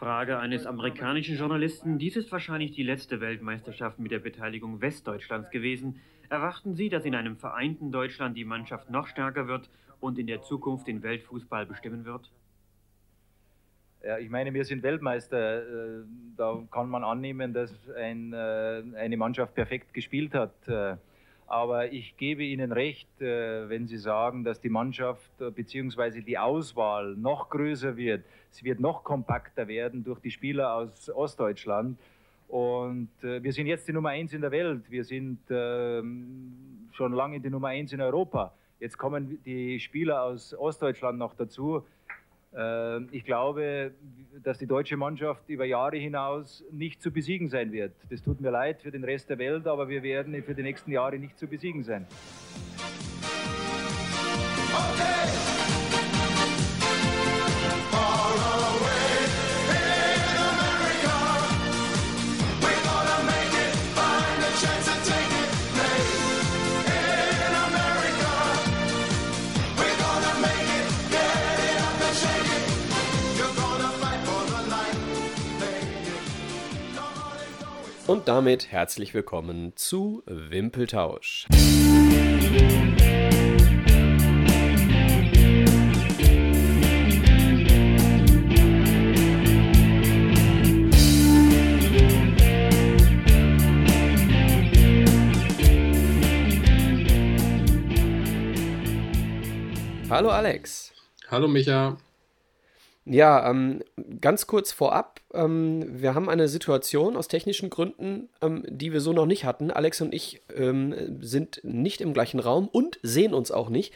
Frage eines amerikanischen Journalisten. Dies ist wahrscheinlich die letzte Weltmeisterschaft mit der Beteiligung Westdeutschlands gewesen. Erwarten Sie, dass in einem vereinten Deutschland die Mannschaft noch stärker wird und in der Zukunft den Weltfußball bestimmen wird? Ja, ich meine, wir sind Weltmeister. Äh, da kann man annehmen, dass ein, äh, eine Mannschaft perfekt gespielt hat. Äh, aber ich gebe Ihnen recht, wenn Sie sagen, dass die Mannschaft bzw. die Auswahl noch größer wird. Sie wird noch kompakter werden durch die Spieler aus Ostdeutschland. Und wir sind jetzt die Nummer eins in der Welt. Wir sind ähm, schon lange die Nummer eins in Europa. Jetzt kommen die Spieler aus Ostdeutschland noch dazu. Ähm, ich glaube, dass die deutsche Mannschaft über Jahre hinaus nicht zu besiegen sein wird. Das tut mir leid für den Rest der Welt, aber wir werden für die nächsten Jahre nicht zu besiegen sein. Und damit herzlich willkommen zu Wimpeltausch. Hallo Alex. Hallo Micha. Ja, ähm, ganz kurz vorab. Ähm, wir haben eine Situation aus technischen Gründen, ähm, die wir so noch nicht hatten. Alex und ich ähm, sind nicht im gleichen Raum und sehen uns auch nicht.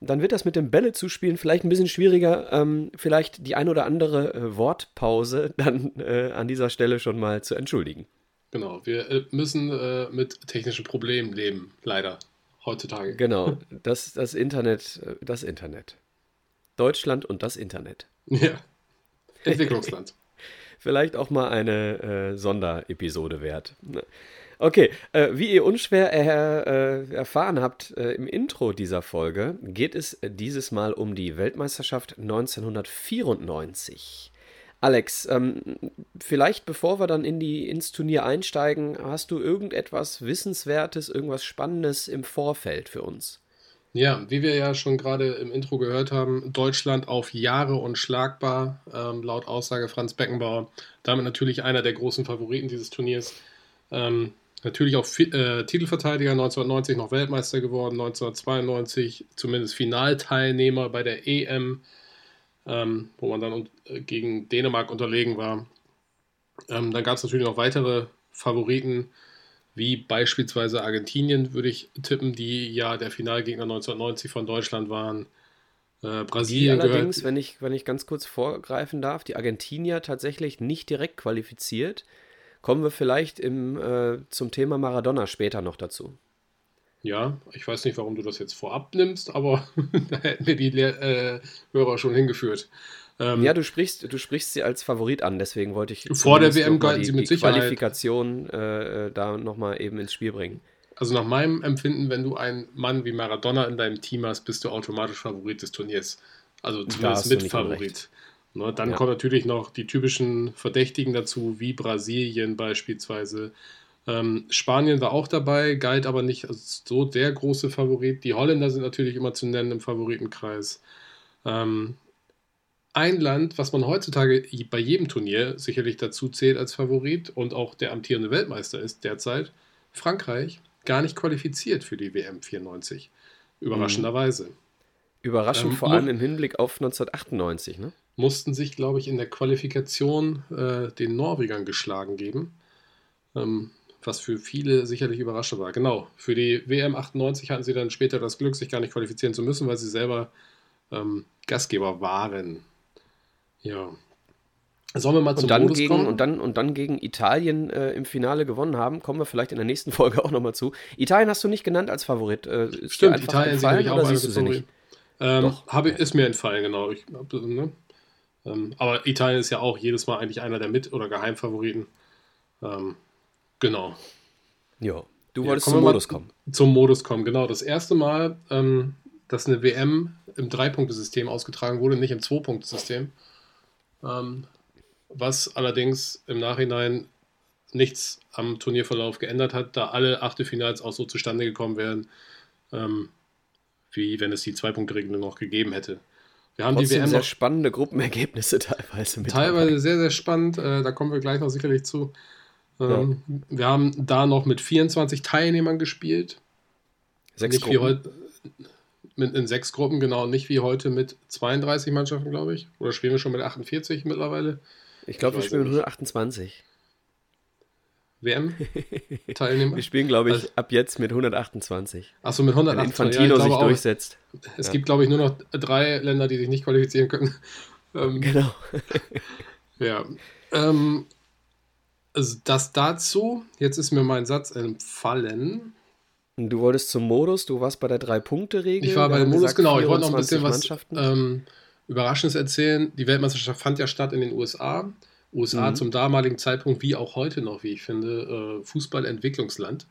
Dann wird das mit dem Bälle zuspielen vielleicht ein bisschen schwieriger. Ähm, vielleicht die ein oder andere äh, Wortpause dann äh, an dieser Stelle schon mal zu entschuldigen. Genau, wir äh, müssen äh, mit technischen Problemen leben, leider, heutzutage. Genau, das, das Internet, äh, das Internet. Deutschland und das Internet. Ja. Entwicklungsland. Vielleicht auch mal eine äh, Sonderepisode wert. Ne? Okay, äh, wie ihr unschwer er, äh, erfahren habt äh, im Intro dieser Folge, geht es dieses Mal um die Weltmeisterschaft 1994. Alex, ähm, vielleicht bevor wir dann in die, ins Turnier einsteigen, hast du irgendetwas Wissenswertes, irgendwas Spannendes im Vorfeld für uns? Ja, wie wir ja schon gerade im Intro gehört haben, Deutschland auf Jahre unschlagbar, ähm, laut Aussage Franz Beckenbauer. Damit natürlich einer der großen Favoriten dieses Turniers. Ähm, natürlich auch äh, Titelverteidiger, 1990 noch Weltmeister geworden, 1992 zumindest Finalteilnehmer bei der EM, ähm, wo man dann äh, gegen Dänemark unterlegen war. Ähm, dann gab es natürlich noch weitere Favoriten wie beispielsweise Argentinien, würde ich tippen, die ja der Finalgegner 1990 von Deutschland waren. Äh, Brasilien die allerdings, gehört, wenn ich, wenn ich ganz kurz vorgreifen darf, die Argentinier tatsächlich nicht direkt qualifiziert. Kommen wir vielleicht im, äh, zum Thema Maradona später noch dazu. Ja, ich weiß nicht, warum du das jetzt vorab nimmst, aber da hätten wir die Lehr äh, Hörer schon hingeführt. Ähm, ja, du sprichst, du sprichst sie als Favorit an, deswegen wollte ich vor der WM galten die, sie mit die Sicherheit. Qualifikation äh, äh da nochmal eben ins Spiel bringen. Also nach meinem Empfinden, wenn du einen Mann wie Maradona in deinem Team hast, bist du automatisch Favorit des Turniers. Also zumindest mit Favorit. Ne, dann ja. kommen natürlich noch die typischen Verdächtigen dazu, wie Brasilien beispielsweise. Ähm, Spanien war auch dabei, galt aber nicht als so der große Favorit. Die Holländer sind natürlich immer zu nennen im Favoritenkreis. Ähm, ein Land, was man heutzutage bei jedem Turnier sicherlich dazu zählt als Favorit und auch der amtierende Weltmeister ist derzeit, Frankreich, gar nicht qualifiziert für die WM 94. Überraschenderweise. Überraschend ähm, vor allem im Hinblick auf 1998, ne? Mussten sich, glaube ich, in der Qualifikation äh, den Norwegern geschlagen geben. Ähm, was für viele sicherlich überraschend war. Genau, für die WM 98 hatten sie dann später das Glück, sich gar nicht qualifizieren zu müssen, weil sie selber ähm, Gastgeber waren. Ja. Sollen wir mal zum und dann Modus gegen, kommen? Und dann, und dann gegen Italien äh, im Finale gewonnen haben, kommen wir vielleicht in der nächsten Folge auch nochmal zu. Italien hast du nicht genannt als Favorit. Äh, Stimmt, Italien sicherlich auch siehst du sie nicht? Ähm. Habe, ist mir entfallen, genau. Ich, ne? ähm, aber Italien ist ja auch jedes Mal eigentlich einer der Mit- oder Geheimfavoriten. Ähm, genau. Ja, du wolltest ja, zum Modus kommen. Zum Modus kommen, genau. Das erste Mal, ähm, dass eine WM im Drei-Punkte-System ausgetragen wurde, nicht im Zwei-Punkte-System. Ähm, was allerdings im Nachhinein nichts am Turnierverlauf geändert hat, da alle Achtelfinals auch so zustande gekommen wären, ähm, wie wenn es die Zwei-Punkte-Regelung noch gegeben hätte. Wir haben Trotzdem die WM sehr spannende Gruppenergebnisse teilweise mit. Teilweise dabei. sehr, sehr spannend. Äh, da kommen wir gleich noch sicherlich zu. Ähm, ja. Wir haben da noch mit 24 Teilnehmern gespielt. Sechs nicht Gruppen. Wie heute, mit, in sechs Gruppen, genau. Nicht wie heute mit 32 Mannschaften, glaube ich. Oder spielen wir schon mit 48 mittlerweile? Ich glaube, wir spielen mit 128. WM-Teilnehmer. Wir spielen, glaube ich, also, ab jetzt mit 128. Achso, mit 128. Wenn Infantino ja, sich auch, durchsetzt. Es ja. gibt, glaube ich, nur noch drei Länder, die sich nicht qualifizieren können. Ähm, genau. ja. Ähm, also das dazu. Jetzt ist mir mein Satz entfallen. Du wolltest zum Modus, du warst bei der Drei-Punkte-Regel. Ich war bei dem Modus, gesagt, genau. Ich wollte noch ein bisschen was ähm, Überraschendes erzählen. Die Weltmeisterschaft fand ja statt in den USA. USA mhm. zum damaligen Zeitpunkt, wie auch heute noch, wie ich finde, äh, Fußballentwicklungsland.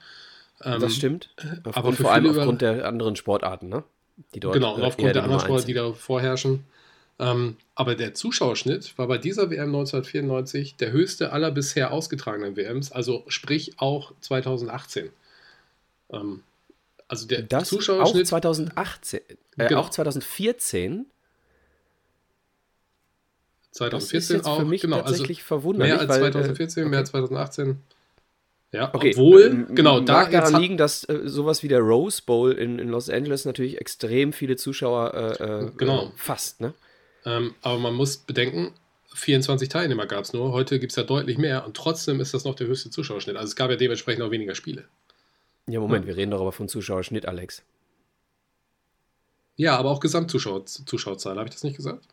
Ähm, das stimmt. Aber vor allem aufgrund der anderen Sportarten, ne? Die dort, genau, und aufgrund der anderen Sportarten, die da vorherrschen. Ähm, aber der Zuschauerschnitt war bei dieser WM 1994 der höchste aller bisher ausgetragenen WMs, also sprich auch 2018. Ähm, also der das Zuschauerschnitt. Auch 2018, äh, genau. auch 2014 2014 das ist auch. Für mich genau, also tatsächlich also verwunderlich. Mehr als 2014, okay. mehr als 2018. Ja, okay. obwohl, genau, da daran liegen, dass äh, sowas wie der Rose Bowl in, in Los Angeles natürlich extrem viele Zuschauer äh, äh genau. fasst, ne? Ähm, aber man muss bedenken, 24 Teilnehmer gab es nur. Heute gibt es ja deutlich mehr und trotzdem ist das noch der höchste Zuschauerschnitt. Also es gab ja dementsprechend auch weniger Spiele. Ja, Moment, wir reden doch aber von Zuschauerschnitt, Alex. Ja, aber auch Gesamtzuschauerzahl, habe ich das nicht gesagt?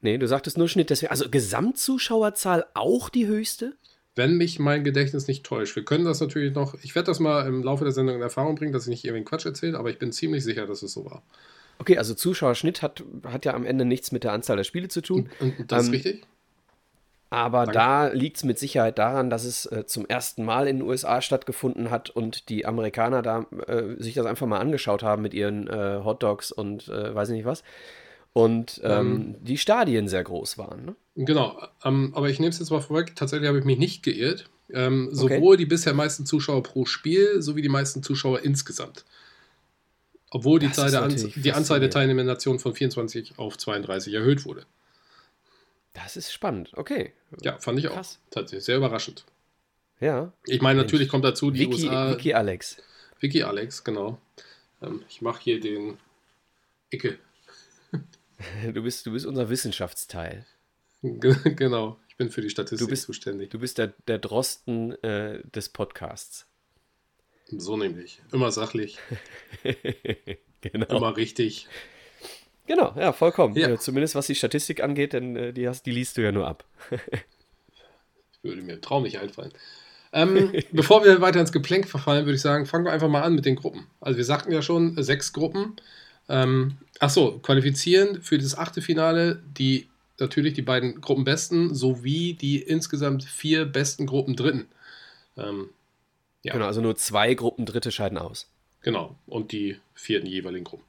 Nee, du sagtest nur Schnitt, deswegen. Also Gesamtzuschauerzahl auch die höchste? Wenn mich mein Gedächtnis nicht täuscht. Wir können das natürlich noch. Ich werde das mal im Laufe der Sendung in Erfahrung bringen, dass ich nicht irgendwie Quatsch erzähle, aber ich bin ziemlich sicher, dass es so war. Okay, also Zuschauerschnitt hat, hat ja am Ende nichts mit der Anzahl der Spiele zu tun. Und, und das ähm, ist richtig? Aber Danke. da liegt es mit Sicherheit daran, dass es äh, zum ersten Mal in den USA stattgefunden hat und die Amerikaner da äh, sich das einfach mal angeschaut haben mit ihren äh, Hotdogs und äh, weiß ich nicht was und ähm, ähm, die Stadien sehr groß waren. Ne? Genau, ähm, aber ich nehme es jetzt mal vorweg. Tatsächlich habe ich mich nicht geirrt. Ähm, sowohl okay. die bisher meisten Zuschauer pro Spiel sowie die meisten Zuschauer insgesamt. Obwohl die, Zahl der An die Anzahl der teilnehmenden Nationen von 24 auf 32 erhöht wurde. Das ist spannend, okay. Ja, fand ich Krass. auch. Tatsächlich sehr überraschend. Ja. Ich meine, Mensch. natürlich kommt dazu die Wiki, USA. Wiki Alex. Wiki Alex, genau. Ähm, ich mache hier den Icke Du bist, du bist unser Wissenschaftsteil. Genau, ich bin für die Statistik du bist, zuständig. Du bist der, der Drosten äh, des Podcasts. So nämlich. Immer sachlich. genau. Immer richtig. Genau, ja, vollkommen. Ja. Äh, zumindest was die Statistik angeht, denn äh, die, hast, die liest du ja nur ab. würde mir Traum nicht einfallen. Ähm, bevor wir weiter ins Geplänk verfallen, würde ich sagen, fangen wir einfach mal an mit den Gruppen. Also wir sagten ja schon, sechs Gruppen. Ähm, Achso, qualifizieren für das achte Finale die natürlich die beiden Gruppenbesten sowie die insgesamt vier besten Gruppendritten. Ähm, ja. Genau, also nur zwei Gruppendritte scheiden aus. Genau, und die vierten jeweiligen Gruppen.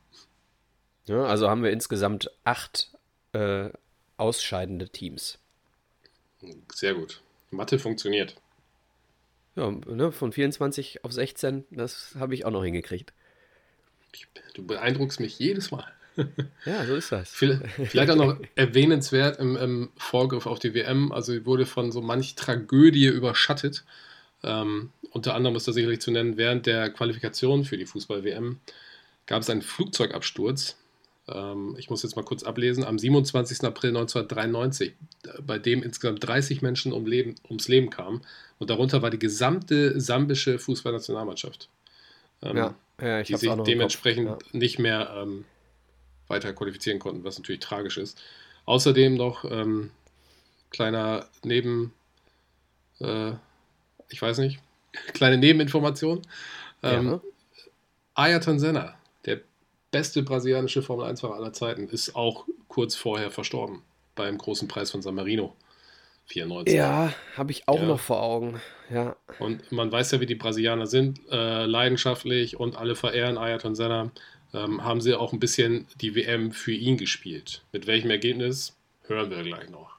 Ja, also haben wir insgesamt acht äh, ausscheidende Teams. Sehr gut. Mathe funktioniert. Ja, ne, von 24 auf 16, das habe ich auch noch hingekriegt. Du beeindruckst mich jedes Mal. Ja, so ist das. Vielleicht auch noch erwähnenswert im, im, Vorgriff auf die WM, also wurde von so manch Tragödie überschattet. Ähm, unter anderem ist da sicherlich zu nennen, während der Qualifikation für die Fußball-WM gab es einen Flugzeugabsturz. Ähm, ich muss jetzt mal kurz ablesen, am 27. April 1993, bei dem insgesamt 30 Menschen um Leben, ums Leben kamen. Und darunter war die gesamte sambische Fußballnationalmannschaft. Ähm, ja, ja, die sich dementsprechend ja. nicht mehr ähm, weiter qualifizieren konnten, was natürlich tragisch ist. Außerdem noch ähm, kleiner Neben, äh, ich weiß nicht, kleine Nebeninformation. Ähm, ja. Ayrton Senna, der beste brasilianische Formel 1-Fahrer aller Zeiten, ist auch kurz vorher verstorben beim großen Preis von San Marino. 94. Ja, habe ich auch ja. noch vor Augen. Ja. Und man weiß ja, wie die Brasilianer sind, äh, leidenschaftlich und alle verehren Ayrton Senna ähm, haben sie auch ein bisschen die WM für ihn gespielt. Mit welchem Ergebnis hören wir gleich noch.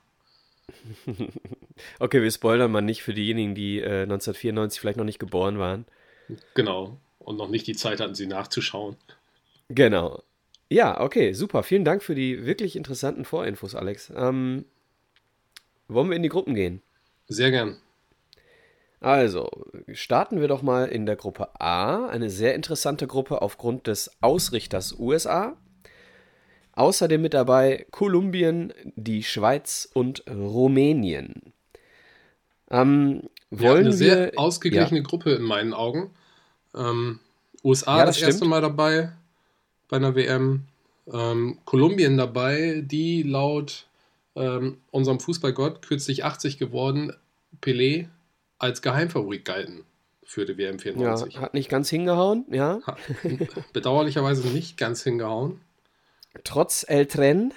okay, wir spoilern mal nicht für diejenigen, die äh, 1994 vielleicht noch nicht geboren waren. Genau. Und noch nicht die Zeit hatten, sie nachzuschauen. Genau. Ja, okay, super. Vielen Dank für die wirklich interessanten Vorinfos, Alex. Ähm, wollen wir in die Gruppen gehen? Sehr gern. Also, starten wir doch mal in der Gruppe A. Eine sehr interessante Gruppe aufgrund des Ausrichters USA. Außerdem mit dabei Kolumbien, die Schweiz und Rumänien. Ähm, wollen ja, eine sehr ausgeglichene ja. Gruppe in meinen Augen. Ähm, USA ja, das, das erste Mal dabei bei einer WM. Ähm, Kolumbien dabei, die laut ähm, unserem Fußballgott kürzlich 80 geworden, Pelé, als Geheimfavorit galten für die WM 94. Ja, hat nicht ganz hingehauen, ja. Hat bedauerlicherweise nicht ganz hingehauen. Trotz El Tren.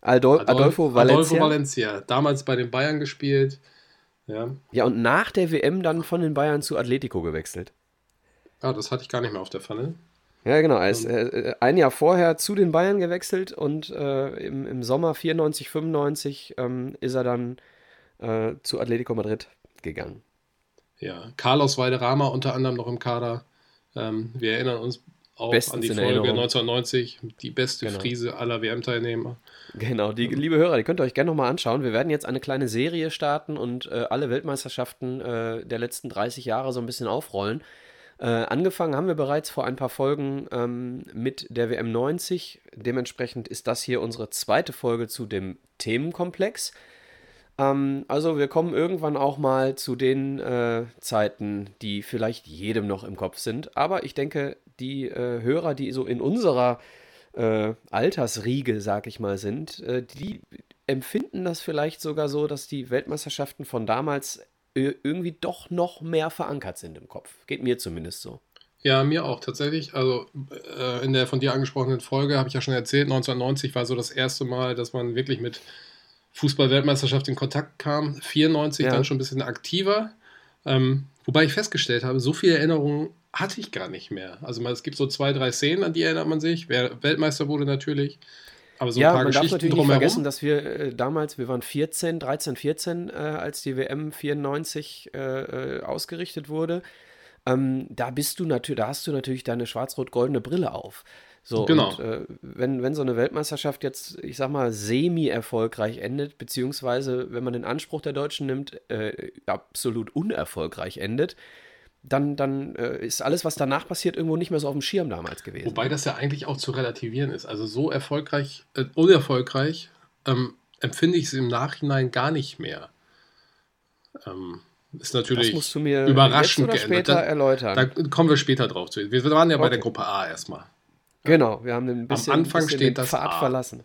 Adol Adolfo Valencia. Adolfo Valencia, damals bei den Bayern gespielt. Ja. ja, und nach der WM dann von den Bayern zu Atletico gewechselt. Ah, das hatte ich gar nicht mehr auf der Pfanne. Ja, genau. Er ist äh, ein Jahr vorher zu den Bayern gewechselt und äh, im, im Sommer 94, 95 ähm, ist er dann äh, zu Atletico Madrid gegangen. Ja, Carlos Valderrama unter anderem noch im Kader. Ähm, wir erinnern uns auch Bestens an die Folge 1990, die beste genau. Friese aller WM-Teilnehmer. Genau, die liebe Hörer, die könnt ihr euch gerne nochmal anschauen. Wir werden jetzt eine kleine Serie starten und äh, alle Weltmeisterschaften äh, der letzten 30 Jahre so ein bisschen aufrollen. Äh, angefangen haben wir bereits vor ein paar Folgen ähm, mit der WM 90. Dementsprechend ist das hier unsere zweite Folge zu dem Themenkomplex. Ähm, also wir kommen irgendwann auch mal zu den äh, Zeiten, die vielleicht jedem noch im Kopf sind. Aber ich denke, die äh, Hörer, die so in unserer äh, Altersriege, sag ich mal, sind, äh, die empfinden das vielleicht sogar so, dass die Weltmeisterschaften von damals irgendwie doch noch mehr verankert sind im Kopf. Geht mir zumindest so. Ja, mir auch tatsächlich. Also äh, in der von dir angesprochenen Folge habe ich ja schon erzählt, 1990 war so das erste Mal, dass man wirklich mit Fußball-Weltmeisterschaft in Kontakt kam. 94 ja. dann schon ein bisschen aktiver. Ähm, wobei ich festgestellt habe, so viele Erinnerungen hatte ich gar nicht mehr. Also es gibt so zwei, drei Szenen, an die erinnert man sich. Wer Weltmeister wurde natürlich. Aber so ja, ein paar man Geschichten darf natürlich nicht vergessen, dass wir äh, damals, wir waren 14, 13, 14, äh, als die WM 94 äh, äh, ausgerichtet wurde. Ähm, da bist du natürlich, da hast du natürlich deine schwarz-rot-goldene Brille auf. So, genau. Und, äh, wenn, wenn so eine Weltmeisterschaft jetzt, ich sag mal, semi-erfolgreich endet, beziehungsweise wenn man den Anspruch der Deutschen nimmt, äh, absolut unerfolgreich endet, dann, dann äh, ist alles, was danach passiert, irgendwo nicht mehr so auf dem Schirm damals gewesen. Wobei das ja eigentlich auch zu relativieren ist. Also so erfolgreich, äh, unerfolgreich ähm, empfinde ich es im Nachhinein gar nicht mehr. Ähm, ist natürlich das musst du mir überraschend jetzt oder später da, erläutern. Da kommen wir später drauf zu. Wir waren ja okay. bei der Gruppe A erstmal. Genau, wir haben ein bisschen, am Anfang bisschen steht das Pfad A. verlassen.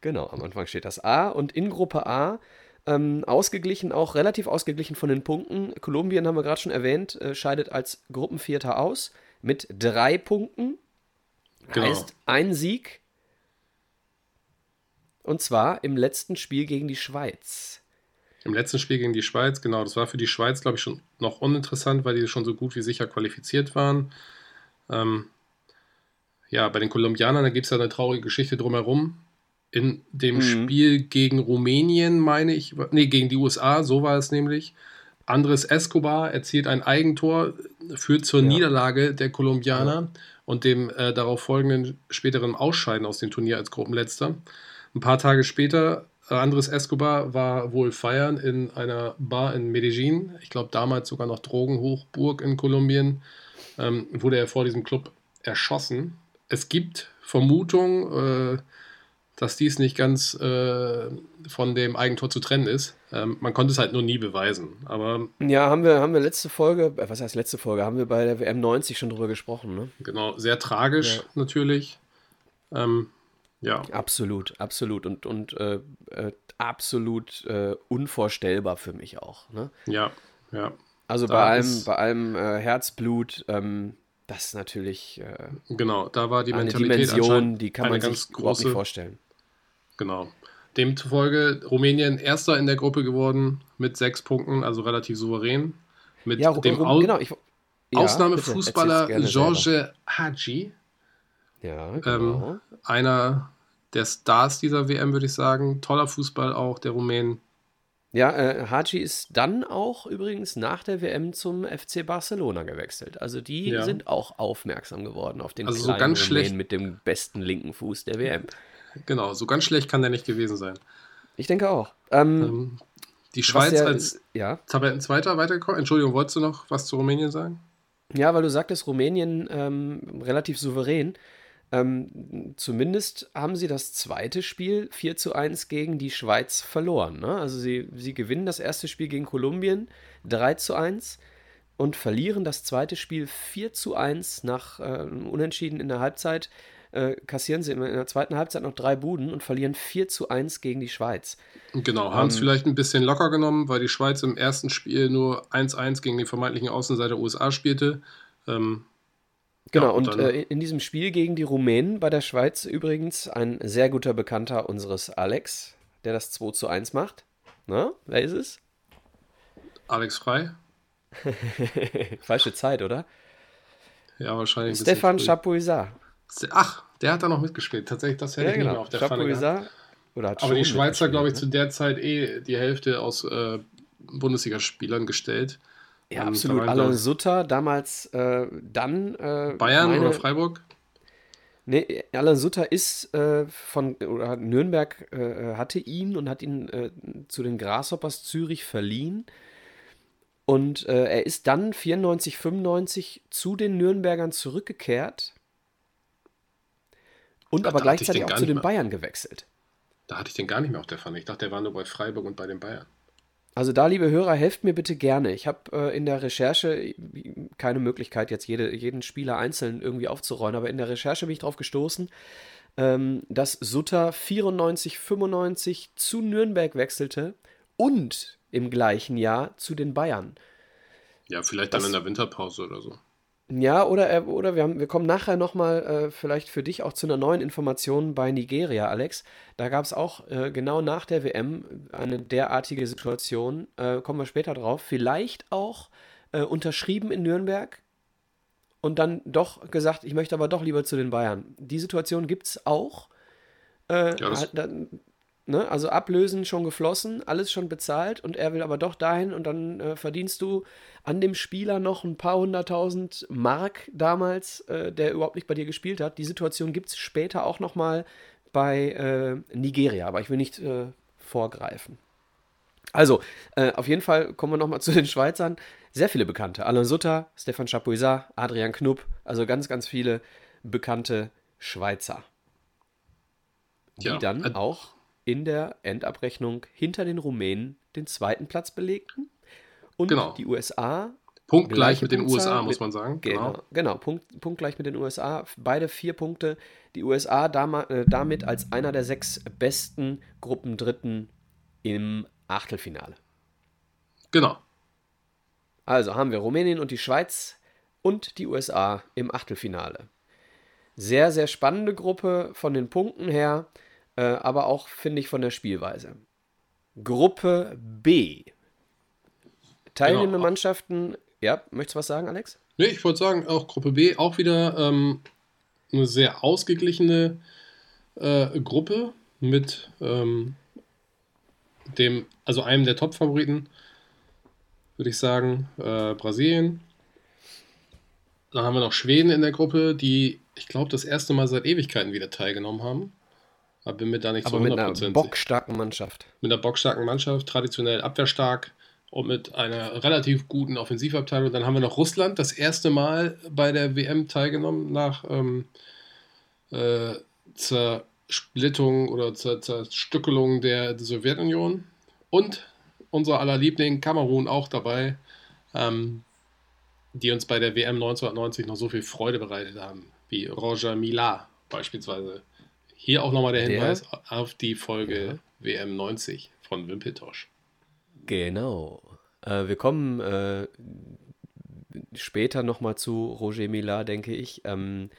Genau, am Anfang steht das A und in Gruppe A ähm, ausgeglichen, auch relativ ausgeglichen von den Punkten. Kolumbien haben wir gerade schon erwähnt, äh, scheidet als Gruppenvierter aus mit drei Punkten. Genau. Heißt ein Sieg. Und zwar im letzten Spiel gegen die Schweiz. Im letzten Spiel gegen die Schweiz, genau. Das war für die Schweiz, glaube ich, schon noch uninteressant, weil die schon so gut wie sicher qualifiziert waren. Ähm, ja, bei den Kolumbianern, da gibt es ja eine traurige Geschichte drumherum in dem mhm. Spiel gegen Rumänien, meine ich, nee, gegen die USA, so war es nämlich. Andres Escobar erzielt ein Eigentor, führt zur ja. Niederlage der Kolumbianer ja. und dem äh, darauf folgenden späteren Ausscheiden aus dem Turnier als Gruppenletzter. Ein paar Tage später, äh, Andres Escobar war wohl feiern in einer Bar in Medellin, ich glaube damals sogar noch Drogenhochburg in Kolumbien, ähm, wurde er vor diesem Club erschossen. Es gibt Vermutungen, äh, dass dies nicht ganz äh, von dem Eigentor zu trennen ist. Ähm, man konnte es halt nur nie beweisen. Aber ja, haben wir, haben wir letzte Folge, äh, was heißt letzte Folge, haben wir bei der WM 90 schon drüber gesprochen. Ne? Genau, sehr tragisch ja. natürlich. Ähm, ja. Absolut, absolut und, und äh, äh, absolut äh, unvorstellbar für mich auch. Ne? Ja, ja. Also bei allem, bei allem äh, Herzblut, ähm, das ist natürlich genau, da war die eine Mentalität Dimension, die kann man sich große, nicht vorstellen. Genau. Demzufolge Rumänien erster in der Gruppe geworden mit sechs Punkten, also relativ souverän. Mit ja, dem Au genau, ich, ja, Ausnahmefußballer George Hadji. Ja, genau. Ähm, einer der Stars dieser WM, würde ich sagen. Toller Fußball auch der Rumänen. Ja, äh, Haji ist dann auch übrigens nach der WM zum FC Barcelona gewechselt. Also die ja. sind auch aufmerksam geworden auf den also kleinen so ganz Rumänen schlecht. mit dem besten linken Fuß der WM. Genau, so ganz schlecht kann der nicht gewesen sein. Ich denke auch. Ähm, ähm, die Schweiz ja, als ja. Tabellenzweiter weitergekommen. Entschuldigung, wolltest du noch was zu Rumänien sagen? Ja, weil du sagtest, Rumänien ähm, relativ souverän. Ähm, zumindest haben sie das zweite Spiel 4 zu 1 gegen die Schweiz verloren. Ne? Also sie, sie gewinnen das erste Spiel gegen Kolumbien 3 zu 1 und verlieren das zweite Spiel 4 zu 1 nach äh, Unentschieden in der Halbzeit. Äh, kassieren sie in der zweiten Halbzeit noch drei Buden und verlieren 4 zu 1 gegen die Schweiz. Genau, haben es ähm, vielleicht ein bisschen locker genommen, weil die Schweiz im ersten Spiel nur 1-1 gegen den vermeintlichen Außenseiter USA spielte. Ähm, Genau, ja, und, und äh, in diesem Spiel gegen die Rumänen bei der Schweiz übrigens ein sehr guter Bekannter unseres Alex, der das 2 zu 1 macht. Na, wer ist es? Alex Frei. Falsche Zeit, oder? Ja, wahrscheinlich. Stefan Chapuisat. Ach, der hat da noch mitgespielt. Tatsächlich, das hätte ja, ich genau. nicht mehr auf der Chapuisat, Pfanne Aber die Schweizer, glaube ich, ne? zu der Zeit eh die Hälfte aus äh, Bundesligaspielern gestellt. Ja, absolut. Alain Sutter, damals äh, dann. Äh, Bayern meine, oder Freiburg? Nee, Alain Sutter ist äh, von, oder Nürnberg äh, hatte ihn und hat ihn äh, zu den Grasshoppers Zürich verliehen. Und äh, er ist dann 94, 95 zu den Nürnbergern zurückgekehrt und Ach, aber gleichzeitig auch zu den Bayern gewechselt. Da hatte ich den gar nicht mehr auf der Pfanne. Ich dachte, der war nur bei Freiburg und bei den Bayern. Also da, liebe Hörer, helft mir bitte gerne. Ich habe äh, in der Recherche keine Möglichkeit, jetzt jede, jeden Spieler einzeln irgendwie aufzurollen, aber in der Recherche bin ich darauf gestoßen, ähm, dass Sutter 94, 95 zu Nürnberg wechselte und im gleichen Jahr zu den Bayern. Ja, vielleicht das, dann in der Winterpause oder so. Ja, oder, oder wir, haben, wir kommen nachher nochmal äh, vielleicht für dich auch zu einer neuen Information bei Nigeria, Alex. Da gab es auch äh, genau nach der WM eine derartige Situation. Äh, kommen wir später drauf. Vielleicht auch äh, unterschrieben in Nürnberg und dann doch gesagt, ich möchte aber doch lieber zu den Bayern. Die Situation gibt es auch. Äh, ja, das, Ne? Also ablösen schon geflossen, alles schon bezahlt und er will aber doch dahin und dann äh, verdienst du an dem Spieler noch ein paar hunderttausend Mark damals, äh, der überhaupt nicht bei dir gespielt hat. Die Situation gibt es später auch nochmal bei äh, Nigeria, aber ich will nicht äh, vorgreifen. Also, äh, auf jeden Fall kommen wir nochmal zu den Schweizern. Sehr viele Bekannte. Alain Sutter, Stefan Chapuisat, Adrian Knupp, also ganz, ganz viele bekannte Schweizer. Die ja, dann auch in der Endabrechnung hinter den Rumänen den zweiten Platz belegten. Und genau. die USA. Punktgleich mit den USA, muss man sagen. Genau, genau, genau Punkt, punktgleich mit den USA. Beide vier Punkte. Die USA äh, damit als einer der sechs besten Gruppendritten im Achtelfinale. Genau. Also haben wir Rumänien und die Schweiz und die USA im Achtelfinale. Sehr, sehr spannende Gruppe von den Punkten her äh, aber auch, finde ich, von der Spielweise. Gruppe B. Teilnehmende genau. Mannschaften. Ja, möchtest du was sagen, Alex? Nee, ich wollte sagen, auch Gruppe B, auch wieder ähm, eine sehr ausgeglichene äh, Gruppe mit ähm, dem, also einem der Top-Favoriten, würde ich sagen, äh, Brasilien. Dann haben wir noch Schweden in der Gruppe, die, ich glaube, das erste Mal seit Ewigkeiten wieder teilgenommen haben. Aber bin mir da nicht Aber zu 100%. Mit einer bockstarken Mannschaft. Mit einer bockstarken Mannschaft, traditionell abwehrstark und mit einer relativ guten Offensivabteilung. Dann haben wir noch Russland, das erste Mal bei der WM teilgenommen nach ähm, äh, Zersplittung oder Zer Zerstückelung der, der, Sowjetunion. Und unser aller Liebling Kamerun auch dabei, ähm, die uns bei der WM 1990 noch so viel Freude bereitet haben, wie Roger Mila beispielsweise. Hier auch nochmal der Hinweis der, auf die Folge ja. WM 90 von Wimpeltosch. Genau. Äh, wir kommen äh, später nochmal zu Roger Millar, denke ich. Ähm,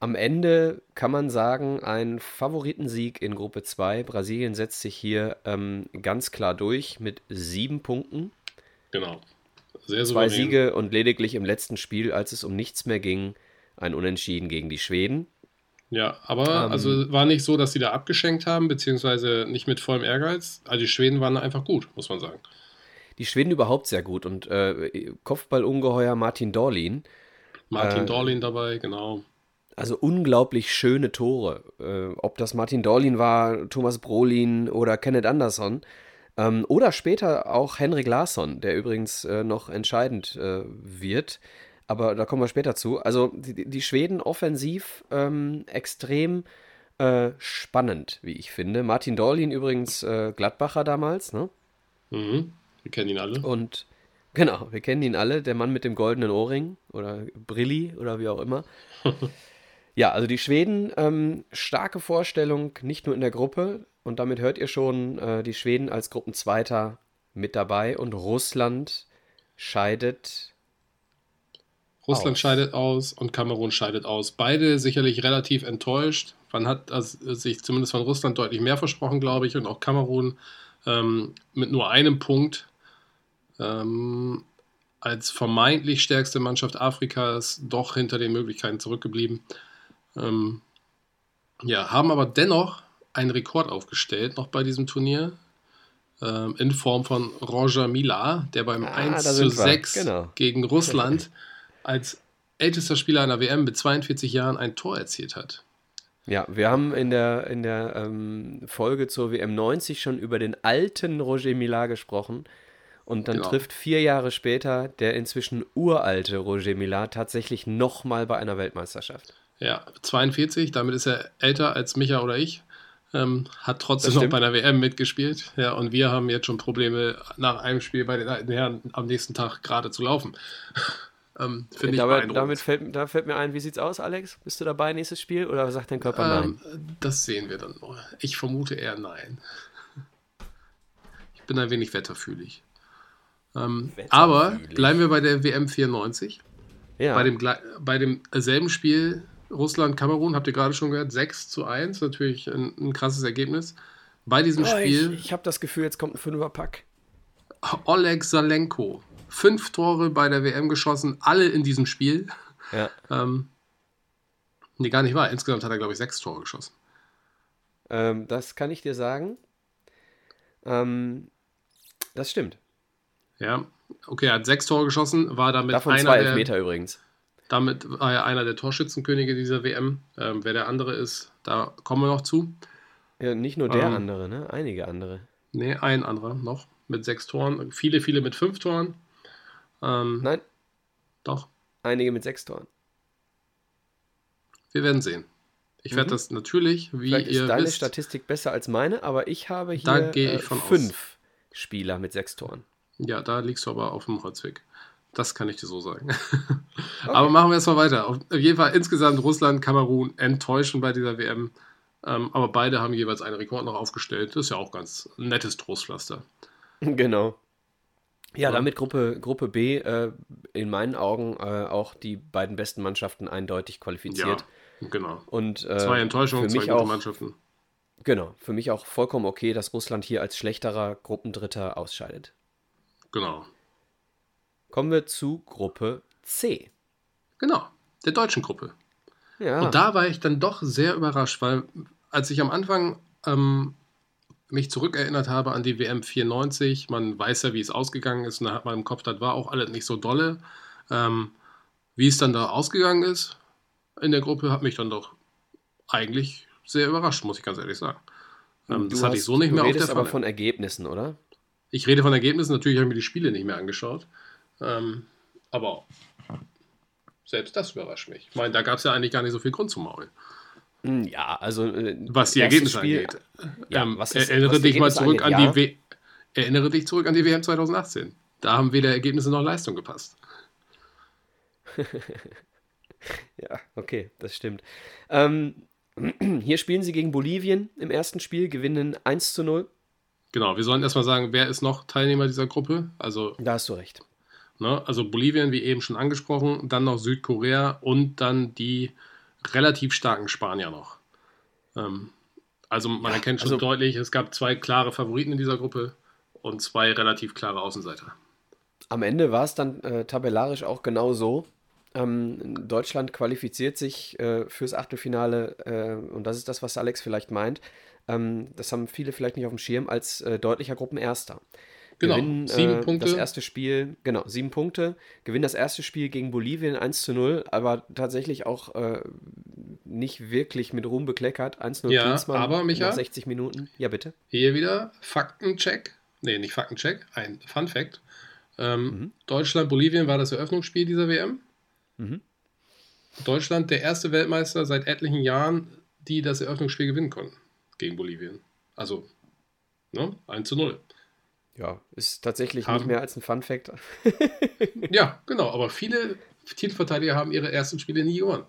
am Ende kann man sagen, ein Favoritensieg in Gruppe 2. Brasilien setzt sich hier ähm, ganz klar durch mit sieben Punkten. Genau. Sehr Zwei Siege und lediglich im letzten Spiel, als es um nichts mehr ging, ein Unentschieden gegen die Schweden. Ja, aber ähm, also war nicht so, dass sie da abgeschenkt haben, beziehungsweise nicht mit vollem Ehrgeiz. Also die Schweden waren einfach gut, muss man sagen. Die Schweden überhaupt sehr gut und äh, Kopfballungeheuer Martin Dorlin. Martin äh, Dorlin dabei, genau. Also unglaublich schöne Tore. Äh, ob das Martin Dorlin war, Thomas Brolin oder Kenneth Andersson. Ähm, oder später auch Henrik Larsson, der übrigens äh, noch entscheidend äh, wird. Aber da kommen wir später zu. Also die, die Schweden offensiv ähm, extrem äh, spannend, wie ich finde. Martin Dorlin übrigens äh, Gladbacher damals, ne? Mhm. Wir kennen ihn alle. Und genau, wir kennen ihn alle, der Mann mit dem goldenen Ohrring oder Brilli oder wie auch immer. ja, also die Schweden, ähm, starke Vorstellung, nicht nur in der Gruppe. Und damit hört ihr schon äh, die Schweden als Gruppenzweiter mit dabei. Und Russland scheidet Russland aus. scheidet aus und Kamerun scheidet aus. Beide sicherlich relativ enttäuscht. Man hat also sich zumindest von Russland deutlich mehr versprochen, glaube ich, und auch Kamerun ähm, mit nur einem Punkt ähm, als vermeintlich stärkste Mannschaft Afrikas doch hinter den Möglichkeiten zurückgeblieben. Ähm, ja, haben aber dennoch einen Rekord aufgestellt, noch bei diesem Turnier, ähm, in Form von Roger Mila, der beim ah, 1 zu 6 genau. gegen Russland als ältester Spieler einer WM mit 42 Jahren ein Tor erzielt hat. Ja, wir haben in der, in der ähm, Folge zur WM 90 schon über den alten Roger Millar gesprochen. Und dann genau. trifft vier Jahre später der inzwischen uralte Roger Millar tatsächlich nochmal bei einer Weltmeisterschaft. Ja, 42, damit ist er älter als Micha oder ich. Ähm, hat trotzdem noch bei einer WM mitgespielt. Ja, und wir haben jetzt schon Probleme, nach einem Spiel bei den alten Herren am nächsten Tag gerade zu laufen. Ähm, Finde ich damit, damit fällt, da fällt mir ein, wie sieht's aus, Alex? Bist du dabei nächstes Spiel oder sagt dein Körper ähm, nein? Das sehen wir dann noch. Ich vermute eher nein. Ich bin ein wenig wetterfühlig. Ähm, wetterfühlig. Aber bleiben wir bei der WM 94. Ja. Bei, dem, bei demselben Spiel Russland-Kamerun, habt ihr gerade schon gehört, 6 zu 1, natürlich ein, ein krasses Ergebnis. Bei diesem oh, Spiel. Ich, ich habe das Gefühl, jetzt kommt ein Fünferpack. Oleg Salenko fünf Tore bei der WM geschossen, alle in diesem Spiel. Ja. Ähm, nee, gar nicht wahr. Insgesamt hat er, glaube ich, sechs Tore geschossen. Ähm, das kann ich dir sagen. Ähm, das stimmt. Ja, okay, er hat sechs Tore geschossen, war damit Davon einer zwei Elfmeter der, übrigens. Damit war er einer der Torschützenkönige dieser WM. Ähm, wer der andere ist, da kommen wir noch zu. Ja, nicht nur der ähm, andere, ne? Einige andere. Nee, ein anderer noch mit sechs Toren. Viele, viele mit fünf Toren. Ähm, Nein. Doch. Einige mit sechs Toren. Wir werden sehen. Ich mhm. werde das natürlich, wie Vielleicht ihr ist deine wisst, Statistik besser als meine, aber ich habe hier äh, fünf aus. Spieler mit sechs Toren. Ja, da liegst du aber auf dem Holzweg. Das kann ich dir so sagen. Okay. aber machen wir erstmal weiter. Auf jeden Fall insgesamt Russland, Kamerun enttäuschen bei dieser WM. Ähm, aber beide haben jeweils einen Rekord noch aufgestellt. Das ist ja auch ganz nettes Trostpflaster. Genau. Ja, damit Gruppe, Gruppe B äh, in meinen Augen äh, auch die beiden besten Mannschaften eindeutig qualifiziert. Ja, genau. Und, äh, zwei Enttäuschungen, für mich zwei auch, Mannschaften. Genau, für mich auch vollkommen okay, dass Russland hier als schlechterer Gruppendritter ausscheidet. Genau. Kommen wir zu Gruppe C. Genau, der deutschen Gruppe. Ja. Und da war ich dann doch sehr überrascht, weil als ich am Anfang ähm, mich zurückerinnert habe an die WM 94, man weiß ja, wie es ausgegangen ist, und da hat man im Kopf, das war auch alles nicht so dolle. Ähm, wie es dann da ausgegangen ist in der Gruppe, hat mich dann doch eigentlich sehr überrascht, muss ich ganz ehrlich sagen. Ähm, das hatte ich so nicht mehr auf der Pfanne. aber von Ergebnissen, oder? Ich rede von Ergebnissen, natürlich habe ich mir die Spiele nicht mehr angeschaut. Ähm, aber selbst das überrascht mich. Ich meine, da gab es ja eigentlich gar nicht so viel Grund zum Maulen. Hm, ja, also. Äh, was die Ergebnisse Spiel, angeht. Ja, ähm, was ist, erinnere was dich mal zurück angeht, an ja. die w Erinnere dich zurück an die WM 2018. Da haben weder Ergebnisse noch Leistung gepasst. ja, okay, das stimmt. Ähm, hier spielen sie gegen Bolivien im ersten Spiel, gewinnen 1 zu 0. Genau, wir sollen erstmal sagen, wer ist noch Teilnehmer dieser Gruppe? Also, da hast du recht. Ne, also Bolivien, wie eben schon angesprochen, dann noch Südkorea und dann die relativ starken Spanier noch. Ähm, also man ja, erkennt schon also, deutlich, es gab zwei klare Favoriten in dieser Gruppe und zwei relativ klare Außenseiter. Am Ende war es dann äh, tabellarisch auch genau so. Ähm, Deutschland qualifiziert sich äh, fürs Achtelfinale äh, und das ist das, was Alex vielleicht meint. Ähm, das haben viele vielleicht nicht auf dem Schirm als äh, deutlicher Gruppenerster. Genau, gewinnen, sieben äh, Punkte. Das erste Spiel, genau, sieben Punkte. Gewinnen das erste Spiel gegen Bolivien 1 zu 0, aber tatsächlich auch äh, nicht wirklich mit Ruhm bekleckert. 1 0 ja, aber Micha, nach 60 Minuten. Ja, bitte. Hier wieder Faktencheck. Nee, nicht Faktencheck, ein Fun Fact. Ähm, mhm. Deutschland-Bolivien war das Eröffnungsspiel dieser WM. Mhm. Deutschland der erste Weltmeister seit etlichen Jahren, die das Eröffnungsspiel gewinnen konnten gegen Bolivien. Also, ne? 1 zu 0. Ja, ist tatsächlich haben, nicht mehr als ein Fun Fact. ja, genau, aber viele Titelverteidiger haben ihre ersten Spiele nie gewonnen.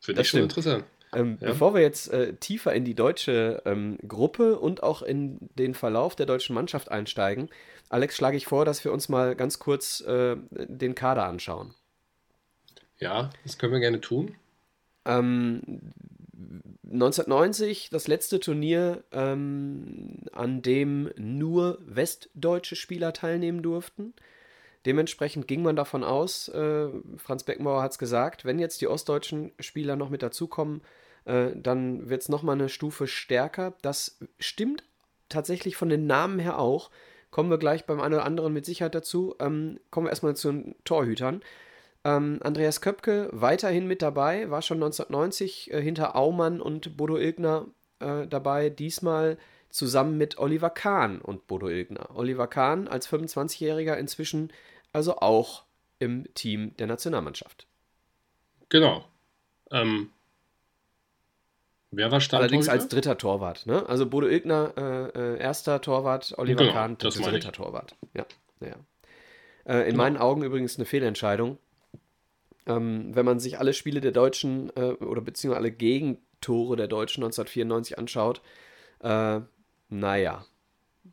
Finde ich schon interessant. Ähm, ja. Bevor wir jetzt äh, tiefer in die deutsche ähm, Gruppe und auch in den Verlauf der deutschen Mannschaft einsteigen, Alex, schlage ich vor, dass wir uns mal ganz kurz äh, den Kader anschauen. Ja, das können wir gerne tun. Ähm, 1990 das letzte Turnier, ähm, an dem nur westdeutsche Spieler teilnehmen durften. Dementsprechend ging man davon aus, äh, Franz Beckenbauer hat es gesagt, wenn jetzt die ostdeutschen Spieler noch mit dazukommen, äh, dann wird es nochmal eine Stufe stärker. Das stimmt tatsächlich von den Namen her auch. Kommen wir gleich beim einen oder anderen mit Sicherheit dazu. Ähm, kommen wir erstmal zu den Torhütern. Ähm, Andreas Köpke weiterhin mit dabei, war schon 1990 äh, hinter Aumann und Bodo Ilgner äh, dabei, diesmal zusammen mit Oliver Kahn und Bodo Ilgner. Oliver Kahn als 25-Jähriger inzwischen also auch im Team der Nationalmannschaft. Genau. Ähm, wer war Stammtorwart? Allerdings als dritter Torwart. Ne? Also Bodo Ilgner äh, äh erster Torwart, Oliver genau, Kahn dritter. Torwart. Ja, ja. Äh, in genau. meinen Augen übrigens eine Fehlentscheidung. Ähm, wenn man sich alle Spiele der Deutschen äh, oder beziehungsweise alle Gegentore der Deutschen 1994 anschaut, äh, naja,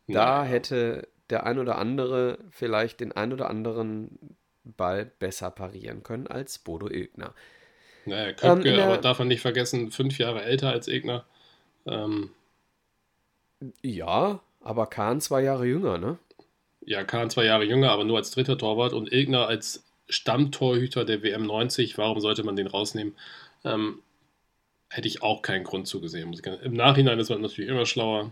da hätte der ein oder andere vielleicht den ein oder anderen Ball besser parieren können als Bodo Ilgner. Naja, Köpke, ähm, aber darf man nicht vergessen, fünf Jahre älter als Ilgner. Ähm, ja, aber Kahn zwei Jahre jünger, ne? Ja, Kahn zwei Jahre jünger, aber nur als dritter Torwart und Ilgner als Stammtorhüter der WM 90, warum sollte man den rausnehmen? Ähm, hätte ich auch keinen Grund zugesehen. Im Nachhinein ist man natürlich immer schlauer.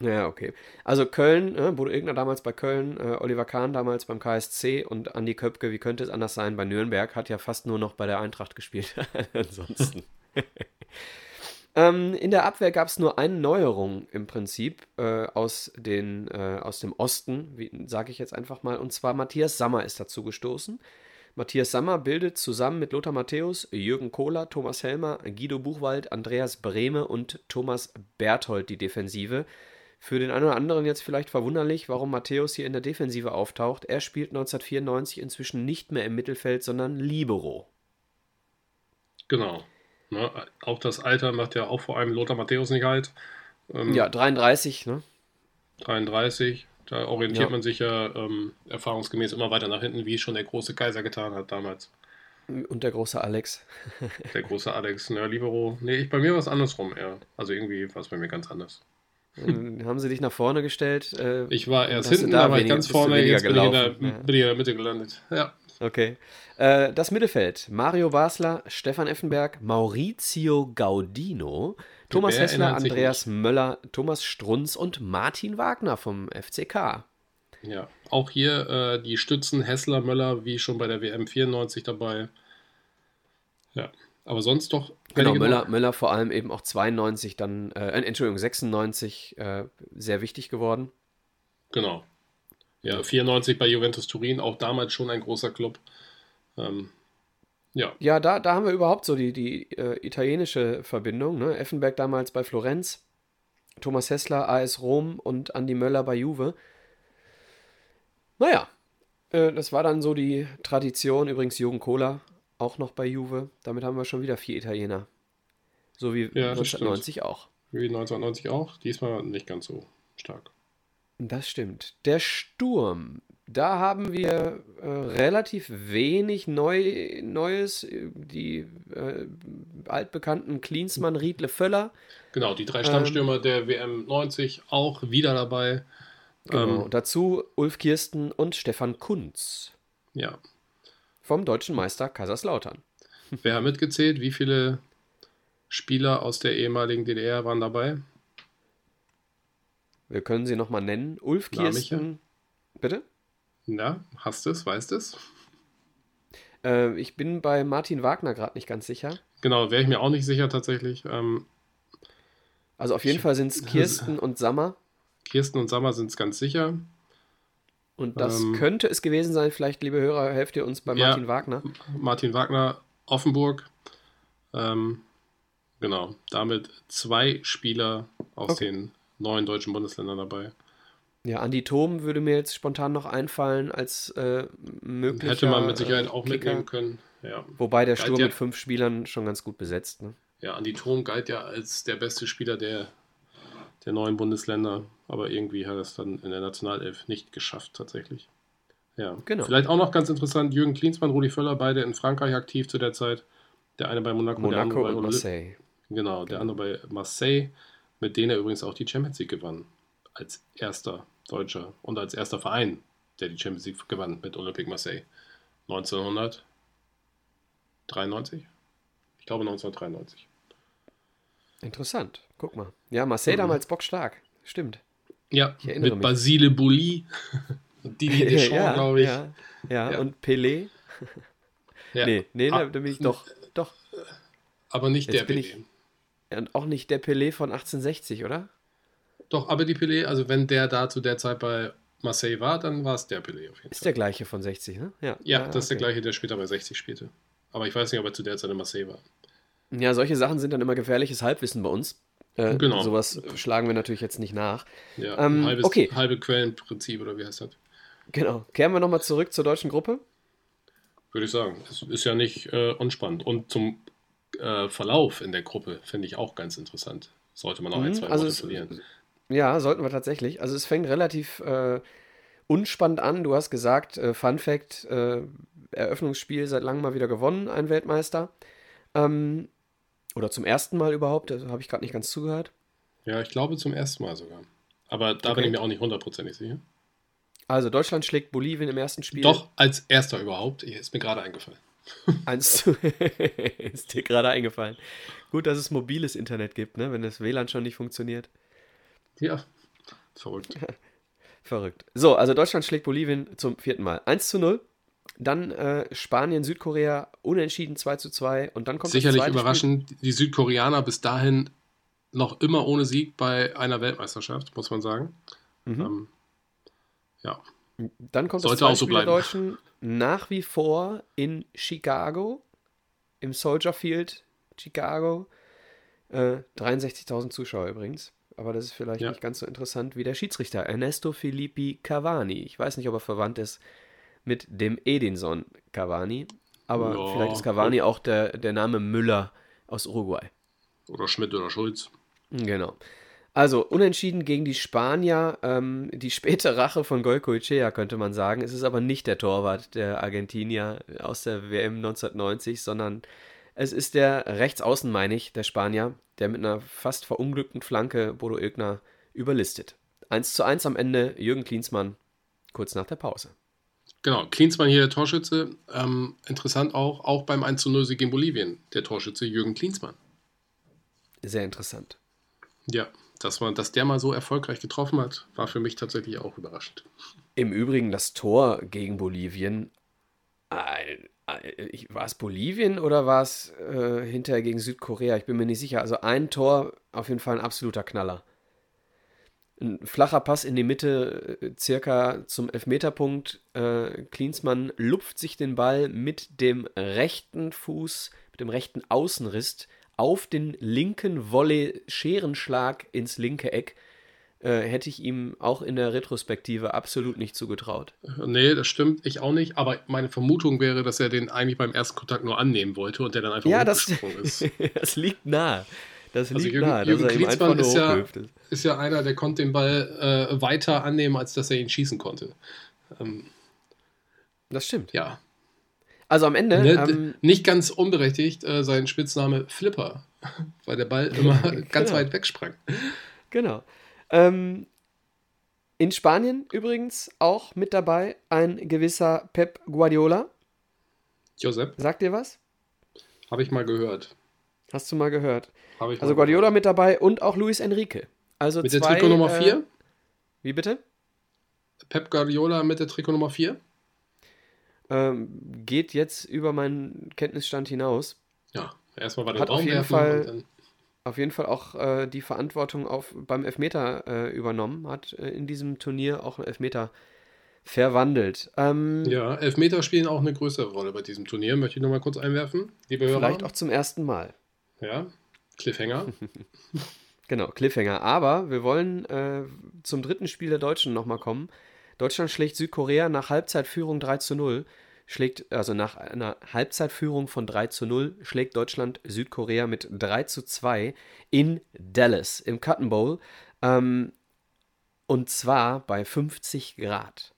Ja, okay. Also Köln, äh, Bodo Egner damals bei Köln, äh, Oliver Kahn damals beim KSC und Andi Köpke, wie könnte es anders sein, bei Nürnberg, hat ja fast nur noch bei der Eintracht gespielt. Ansonsten. ähm, in der Abwehr gab es nur eine Neuerung im Prinzip äh, aus, den, äh, aus dem Osten, sage ich jetzt einfach mal, und zwar Matthias Sammer ist dazu gestoßen. Matthias Sammer bildet zusammen mit Lothar Matthäus, Jürgen Kohler, Thomas Helmer, Guido Buchwald, Andreas Brehme und Thomas Berthold die Defensive. Für den einen oder anderen jetzt vielleicht verwunderlich, warum Matthäus hier in der Defensive auftaucht. Er spielt 1994 inzwischen nicht mehr im Mittelfeld, sondern Libero. Genau. Ne, auch das Alter macht ja auch vor allem Lothar Matthäus nicht halt. Ähm, ja, 33, ne? 33. Da orientiert ja. man sich ja ähm, erfahrungsgemäß immer weiter nach hinten, wie schon der große Kaiser getan hat damals. Und der große Alex. der große Alex, ne, Libero. Nee, ich, bei mir war es andersrum eher. Also irgendwie war es bei mir ganz anders. Dann haben sie dich nach vorne gestellt. Äh, ich war erst hinten, da war ich ganz vorne, jetzt bin ich, der, ja. bin ich, in der, Mitte gelandet. Ja. Okay. Äh, das Mittelfeld. Mario Basler, Stefan Effenberg, Maurizio Gaudino, Thomas Hessler, Andreas Möller, Thomas Strunz und Martin Wagner vom FCK. Ja, auch hier äh, die Stützen Hessler, Möller, wie schon bei der WM 94 dabei. Ja, aber sonst doch. Genau, Möller, Möller vor allem eben auch 92, dann, äh, Entschuldigung, 96 äh, sehr wichtig geworden. Genau. Ja, 94 bei Juventus Turin, auch damals schon ein großer Club. Ähm, ja. Ja, da, da haben wir überhaupt so die, die äh, italienische Verbindung. Ne? Effenberg damals bei Florenz, Thomas Hessler, AS Rom und Andi Möller bei Juve. Naja, äh, das war dann so die Tradition. Übrigens Jürgen Kohler auch noch bei Juve. Damit haben wir schon wieder vier Italiener. So wie ja, 1990 auch. Wie 1990 auch. Diesmal nicht ganz so stark. Das stimmt. Der Sturm da haben wir äh, relativ wenig Neu Neues. Die äh, altbekannten Klinsmann, Riedle, Völler. Genau, die drei Stammstürmer ähm, der WM 90 auch wieder dabei. Genau, ähm, dazu Ulf Kirsten und Stefan Kunz. Ja. vom deutschen Meister Kaiserslautern. Wer hat mitgezählt? Wie viele Spieler aus der ehemaligen DDR waren dabei? Wir können sie nochmal nennen. Ulf Kirsten. Bitte? Na, hast du es? Weißt du es? Äh, ich bin bei Martin Wagner gerade nicht ganz sicher. Genau, wäre ich mir auch nicht sicher tatsächlich. Ähm, also auf jeden ich, Fall sind es Kirsten und Sammer. Kirsten und Sammer sind es ganz sicher. Und das ähm, könnte es gewesen sein, vielleicht, liebe Hörer, helft ihr uns bei Martin ja, Wagner. Martin Wagner, Offenburg. Ähm, genau, damit zwei Spieler aus okay. den neuen deutschen Bundesländern dabei. Ja, Andi Thom würde mir jetzt spontan noch einfallen als äh, möglicher Hätte man mit Sicherheit auch Kicker. mitnehmen können. Ja. Wobei der Sturm ja, mit fünf Spielern schon ganz gut besetzt. Ne? Ja, Andi Thom galt ja als der beste Spieler der, der neuen Bundesländer, aber irgendwie hat er es dann in der Nationalelf nicht geschafft tatsächlich. Ja, genau. Vielleicht auch noch ganz interessant, Jürgen Klinsmann, Rudi Völler, beide in Frankreich aktiv zu der Zeit. Der eine bei Monaco, Monaco der andere bei und Marseille. Genau, der genau. andere bei Marseille, mit denen er übrigens auch die Champions League gewann. Als erster Deutscher und als erster Verein, der die Champions League gewann mit Olympique Marseille. 1993? Ich glaube 1993. Interessant. Guck mal. Ja, Marseille mhm. damals bockstark. Stimmt. Ja, mit mich. Basile Bouli und Didier Deschamps, ja, glaube ich. Ja, ja, ja, und Pelé. ja. Nee, nee, ah, da bin ich doch. doch. Aber nicht Jetzt der Pelé. Ich, und auch nicht der Pelé von 1860, oder? Doch, aber die Pelé, also wenn der da zu der Zeit bei Marseille war, dann war es der Pelé auf jeden Ist Fall. der gleiche von 60, ne? Ja, ja, ja das ist der gleiche, der später bei 60 spielte. Aber ich weiß nicht, ob er zu der Zeit in Marseille war. Ja, solche Sachen sind dann immer gefährliches Halbwissen bei uns. Äh, genau. Sowas schlagen wir natürlich jetzt nicht nach. Ja, ähm, halbes, okay. halbe Quellenprinzip oder wie heißt das? Genau. Kehren wir nochmal zurück zur deutschen Gruppe? Würde ich sagen. Es ist ja nicht äh, unspannend. Und zum äh, Verlauf in der Gruppe finde ich auch ganz interessant. Sollte man auch ein, mhm, zwei also Worte verlieren. Ja, sollten wir tatsächlich. Also es fängt relativ äh, unspannend an. Du hast gesagt, äh, Fun Fact, äh, Eröffnungsspiel seit langem mal wieder gewonnen, ein Weltmeister. Ähm, oder zum ersten Mal überhaupt, da habe ich gerade nicht ganz zugehört. Ja, ich glaube zum ersten Mal sogar. Aber da okay. bin ich mir auch nicht hundertprozentig sicher. Also Deutschland schlägt Bolivien im ersten Spiel. Doch, als erster überhaupt. Ist mir gerade eingefallen. Eins zu ist dir gerade eingefallen. Gut, dass es mobiles Internet gibt, ne? wenn das WLAN schon nicht funktioniert. Ja, verrückt. verrückt. So, also Deutschland schlägt Bolivien zum vierten Mal. 1 zu 0. Dann äh, Spanien, Südkorea, unentschieden 2 zu 2. Und dann kommt Sicherlich überraschend, Spiel. die Südkoreaner bis dahin noch immer ohne Sieg bei einer Weltmeisterschaft, muss man sagen. Mhm. Ähm, ja. Dann kommt Sollte das zweite so der Deutschen nach wie vor in Chicago, im Soldier Field, Chicago. Äh, 63.000 Zuschauer übrigens aber das ist vielleicht ja. nicht ganz so interessant wie der Schiedsrichter Ernesto Filippi Cavani. Ich weiß nicht, ob er verwandt ist mit dem Edinson Cavani, aber ja. vielleicht ist Cavani auch der, der Name Müller aus Uruguay. Oder Schmidt oder Schulz. Genau. Also unentschieden gegen die Spanier, ähm, die späte Rache von Goicoechea könnte man sagen. Es ist aber nicht der Torwart der Argentinier aus der WM 1990, sondern es ist der Rechtsaußen, meine ich, der Spanier, der mit einer fast verunglückten Flanke Bodo Ilgner überlistet. 1 zu 1 am Ende, Jürgen Klinsmann, kurz nach der Pause. Genau, Klinsmann hier der Torschütze. Ähm, interessant auch, auch beim 1 zu 0 Sieg in Bolivien, der Torschütze Jürgen Klinsmann. Sehr interessant. Ja, dass, man, dass der mal so erfolgreich getroffen hat, war für mich tatsächlich auch überraschend. Im Übrigen das Tor gegen Bolivien, ein war es Bolivien oder war es äh, hinterher gegen Südkorea? Ich bin mir nicht sicher. Also ein Tor, auf jeden Fall ein absoluter Knaller. Ein flacher Pass in die Mitte, äh, circa zum Elfmeterpunkt. Äh, Klinsmann lupft sich den Ball mit dem rechten Fuß, mit dem rechten Außenriss auf den linken Volley-Scherenschlag ins linke Eck äh, hätte ich ihm auch in der Retrospektive absolut nicht zugetraut. Nee, das stimmt, ich auch nicht. Aber meine Vermutung wäre, dass er den eigentlich beim ersten Kontakt nur annehmen wollte und der dann einfach ja, das, ist. das liegt nah. Das also liegt Jürgen, nah, Jürgen Klinsmann ist ja, ist. ist ja einer, der konnte den Ball äh, weiter annehmen, als dass er ihn schießen konnte. Ähm, das stimmt. Ja. Also am Ende. Ne, ähm, nicht ganz unberechtigt äh, sein Spitzname Flipper, weil der Ball immer ganz genau. weit wegsprang. Genau. Ähm, in Spanien übrigens auch mit dabei ein gewisser Pep Guardiola. Josep. Sagt dir was? Habe ich mal gehört. Hast du mal gehört? Mal also Guardiola gehört. mit dabei und auch Luis Enrique. Also mit zwei, der Trikot Nummer 4? Äh, wie bitte? Pep Guardiola mit der Trikot Nummer 4? Ähm, geht jetzt über meinen Kenntnisstand hinaus. Ja, erstmal war der Hat auf jeden Fall auf jeden Fall auch äh, die Verantwortung auf, beim Elfmeter äh, übernommen, hat äh, in diesem Turnier auch einen Elfmeter verwandelt. Ähm, ja, Elfmeter spielen auch eine größere Rolle bei diesem Turnier, möchte ich nochmal kurz einwerfen. Liebe Vielleicht auch zum ersten Mal. Ja, Cliffhanger. genau, Cliffhanger. Aber wir wollen äh, zum dritten Spiel der Deutschen nochmal kommen. Deutschland schlägt Südkorea nach Halbzeitführung 3 zu 0 schlägt, also nach einer Halbzeitführung von 3 zu 0, schlägt Deutschland Südkorea mit 3 zu 2 in Dallas im Cotton Bowl. Ähm, und zwar bei 50 Grad.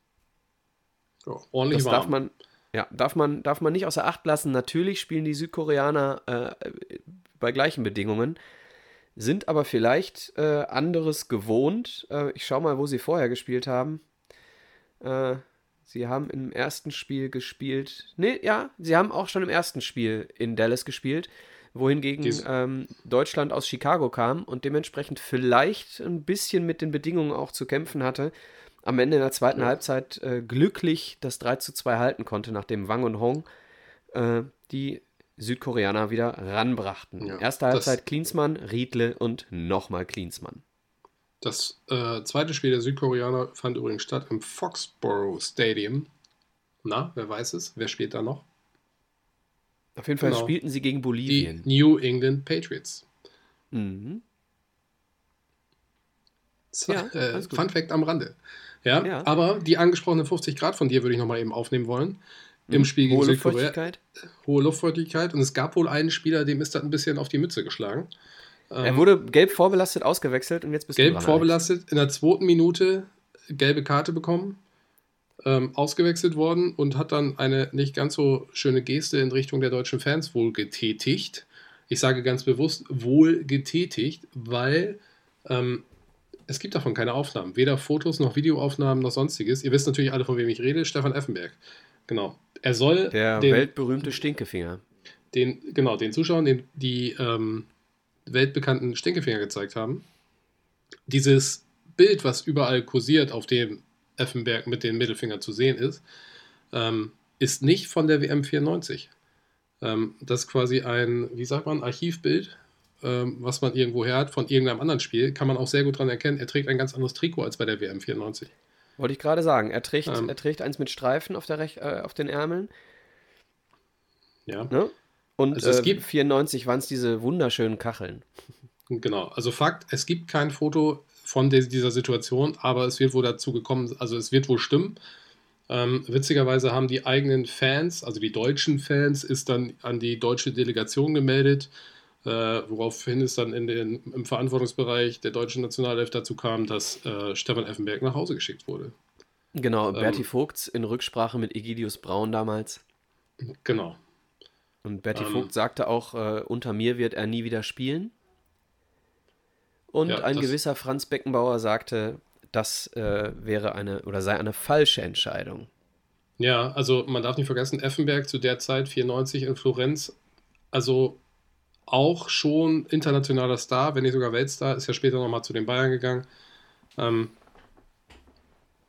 Oh, ordentlich das warm. darf man, ja, darf man, darf man nicht außer Acht lassen. Natürlich spielen die Südkoreaner äh, bei gleichen Bedingungen, sind aber vielleicht äh, anderes gewohnt. Äh, ich schaue mal, wo sie vorher gespielt haben. Äh, Sie haben im ersten Spiel gespielt. Nee, ja, sie haben auch schon im ersten Spiel in Dallas gespielt, wohingegen ähm, Deutschland aus Chicago kam und dementsprechend vielleicht ein bisschen mit den Bedingungen auch zu kämpfen hatte. Am Ende in der zweiten ja. Halbzeit äh, glücklich das 3 zu 2 halten konnte, nachdem Wang und Hong äh, die Südkoreaner wieder ranbrachten. Ja, Erste Halbzeit Klinsmann, Riedle und nochmal Klinsmann. Das äh, zweite Spiel der Südkoreaner fand übrigens statt im Foxborough Stadium. Na, wer weiß es? Wer spielt da noch? Auf jeden Fall genau. spielten sie gegen Bolivien. Die New England Patriots. Mhm. Ja, äh, Fun Fact am Rande. Ja, ja, aber die angesprochenen 50 Grad von dir würde ich nochmal eben aufnehmen wollen. Mhm. Im Spiel gegen hohe Südkorea. Luftfeuchtigkeit. Hohe Luftfeuchtigkeit. Und es gab wohl einen Spieler, dem ist das ein bisschen auf die Mütze geschlagen. Er ähm, wurde gelb vorbelastet ausgewechselt und jetzt bist gelb du Gelb vorbelastet, in der zweiten Minute gelbe Karte bekommen, ähm, ausgewechselt worden und hat dann eine nicht ganz so schöne Geste in Richtung der deutschen Fans wohl getätigt. Ich sage ganz bewusst wohl getätigt, weil ähm, es gibt davon keine Aufnahmen. Weder Fotos noch Videoaufnahmen noch sonstiges. Ihr wisst natürlich alle, von wem ich rede. Stefan Effenberg. Genau. Er soll. Der den, weltberühmte Stinkefinger. Den, genau, den Zuschauern, den, die ähm, weltbekannten Stinkefinger gezeigt haben. Dieses Bild, was überall kursiert, auf dem Effenberg mit dem Mittelfinger zu sehen ist, ähm, ist nicht von der WM 94. Ähm, das ist quasi ein, wie sagt man, Archivbild, ähm, was man irgendwo her hat von irgendeinem anderen Spiel. Kann man auch sehr gut daran erkennen, er trägt ein ganz anderes Trikot als bei der WM 94. Wollte ich gerade sagen. Er trägt, ähm. er trägt eins mit Streifen auf, der Rech äh, auf den Ärmeln. Ja. Ne? Und also es äh, gibt 94 waren es diese wunderschönen Kacheln. Genau, also Fakt, es gibt kein Foto von dieser Situation, aber es wird wohl dazu gekommen, also es wird wohl stimmen. Ähm, witzigerweise haben die eigenen Fans, also die deutschen Fans, ist dann an die deutsche Delegation gemeldet, äh, woraufhin es dann in den, im Verantwortungsbereich der deutschen Nationalelf dazu kam, dass äh, Stefan Effenberg nach Hause geschickt wurde. Genau, Berti ähm, Vogts in Rücksprache mit Egidius Braun damals. Genau. Und Bertie ähm, Vogt sagte auch, äh, unter mir wird er nie wieder spielen. Und ja, ein gewisser Franz Beckenbauer sagte, das äh, wäre eine oder sei eine falsche Entscheidung. Ja, also man darf nicht vergessen, Effenberg zu der Zeit 94 in Florenz, also auch schon internationaler Star, wenn nicht sogar Weltstar, ist ja später nochmal zu den Bayern gegangen. Ähm,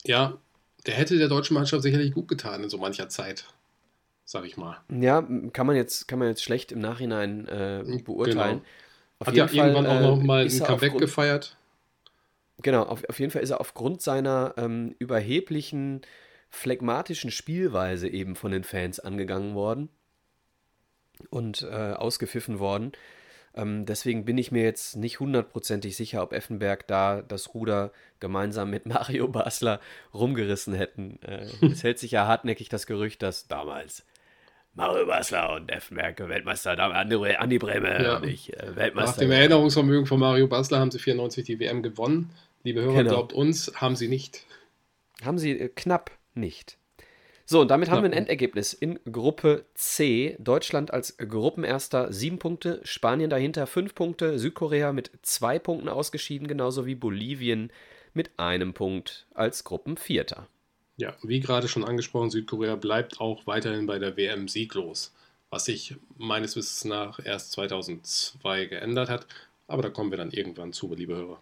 ja, der hätte der deutschen Mannschaft sicherlich gut getan in so mancher Zeit sag ich mal. Ja, kann man jetzt, kann man jetzt schlecht im Nachhinein äh, genau. beurteilen. Genau. Auf Hat ja Fall, irgendwann auch noch äh, mal ein Comeback gefeiert. Genau, auf, auf jeden Fall ist er aufgrund seiner ähm, überheblichen, phlegmatischen Spielweise eben von den Fans angegangen worden und äh, ausgepfiffen worden. Ähm, deswegen bin ich mir jetzt nicht hundertprozentig sicher, ob Effenberg da das Ruder gemeinsam mit Mario Basler rumgerissen hätten. Äh, es hält sich ja hartnäckig das Gerücht, dass damals Mario Basler und Effenberg Weltmeister, Andi, Andi Breme ja. und ich äh, Weltmeister. Nach dem Erinnerungsvermögen von Mario Basler haben sie 94 die WM gewonnen. Liebe Hörer, genau. glaubt uns, haben sie nicht. Haben sie äh, knapp nicht. So, und damit haben wir ein Endergebnis in Gruppe C. Deutschland als Gruppenerster sieben Punkte, Spanien dahinter fünf Punkte, Südkorea mit zwei Punkten ausgeschieden, genauso wie Bolivien mit einem Punkt als Gruppenvierter. Ja, wie gerade schon angesprochen, Südkorea bleibt auch weiterhin bei der WM sieglos, was sich meines Wissens nach erst 2002 geändert hat. Aber da kommen wir dann irgendwann zu, liebe Hörer.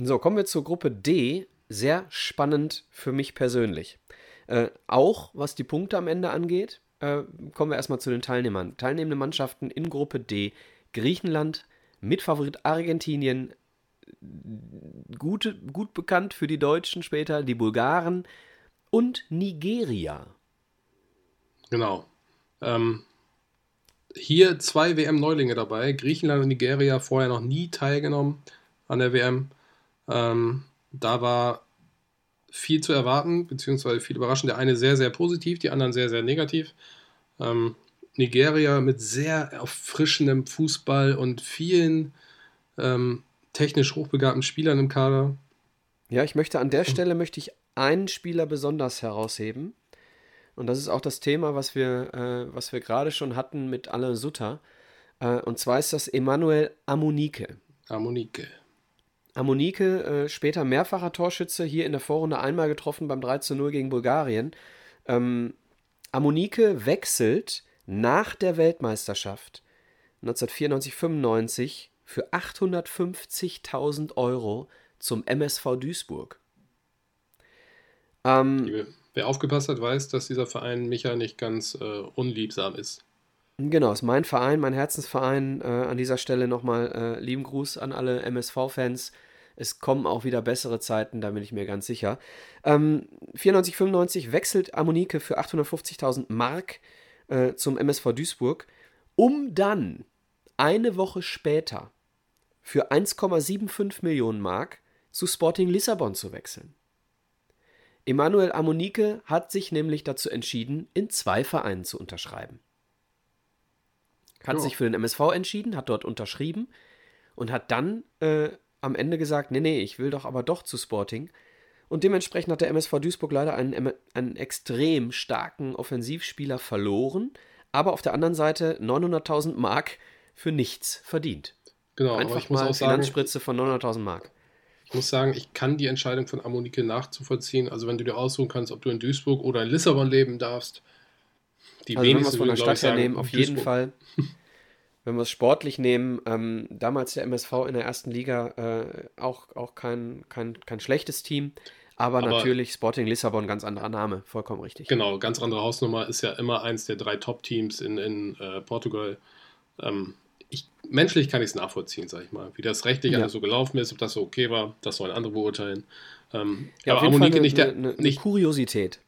So, kommen wir zur Gruppe D. Sehr spannend für mich persönlich. Äh, auch was die Punkte am Ende angeht, äh, kommen wir erstmal zu den Teilnehmern. Teilnehmende Mannschaften in Gruppe D: Griechenland, Mitfavorit Argentinien, gute, gut bekannt für die Deutschen später, die Bulgaren und Nigeria. Genau. Ähm, hier zwei WM-Neulinge dabei. Griechenland und Nigeria vorher noch nie teilgenommen an der WM. Ähm, da war viel zu erwarten, beziehungsweise viel überraschend. Der eine sehr, sehr positiv, die anderen sehr, sehr negativ. Ähm, Nigeria mit sehr erfrischendem Fußball und vielen ähm, technisch hochbegabten Spielern im Kader. Ja, ich möchte an der Stelle möchte ich einen Spieler besonders herausheben. Und das ist auch das Thema, was wir, äh, was wir gerade schon hatten mit Alain Sutter. Äh, und zwar ist das Emanuel Amunike. Amunike. Amunike, äh, später mehrfacher Torschütze, hier in der Vorrunde einmal getroffen beim 3 zu 0 gegen Bulgarien. Ähm, Amunike wechselt nach der Weltmeisterschaft 1994-95 für 850.000 Euro zum MSV Duisburg. Ähm, Wer aufgepasst hat, weiß, dass dieser Verein Micha nicht ganz äh, unliebsam ist. Genau, ist mein Verein, mein Herzensverein. Äh, an dieser Stelle nochmal äh, lieben Gruß an alle MSV-Fans. Es kommen auch wieder bessere Zeiten, da bin ich mir ganz sicher. Ähm, 94, 95 wechselt Ammonike für 850.000 Mark äh, zum MSV Duisburg, um dann eine Woche später für 1,75 Millionen Mark zu Sporting Lissabon zu wechseln. Emanuel Ammonike hat sich nämlich dazu entschieden, in zwei Vereinen zu unterschreiben. Hat jo. sich für den MSV entschieden, hat dort unterschrieben und hat dann äh, am Ende gesagt, nee, nee, ich will doch aber doch zu Sporting. Und dementsprechend hat der MSV Duisburg leider einen, einen extrem starken Offensivspieler verloren, aber auf der anderen Seite 900.000 Mark für nichts verdient. Genau, Einfach ich muss mal auch sagen, Finanzspritze von 900.000 Mark. Ich muss sagen, ich kann die Entscheidung von Ammonike nachzuvollziehen. Also wenn du dir aussuchen kannst, ob du in Duisburg oder in Lissabon leben darfst, die also wenigsten wenn wir es von der Stadt her nehmen, auf Duisburg. jeden Fall. wenn wir es sportlich nehmen, ähm, damals der MSV in der ersten Liga äh, auch, auch kein, kein, kein schlechtes Team. Aber, aber, natürlich Sporting Lissabon, ganz anderer Name, vollkommen richtig. Genau, ganz andere Hausnummer, ist ja immer eins der drei Top-Teams in, in äh, Portugal. Ähm, ich, menschlich kann ich es nachvollziehen, sag ich mal. Wie das rechtlich ja. alles so gelaufen ist, ob das so okay war, das sollen andere beurteilen. Ähm, ja, aber Amonike nicht der. Eine, eine Kuriosität.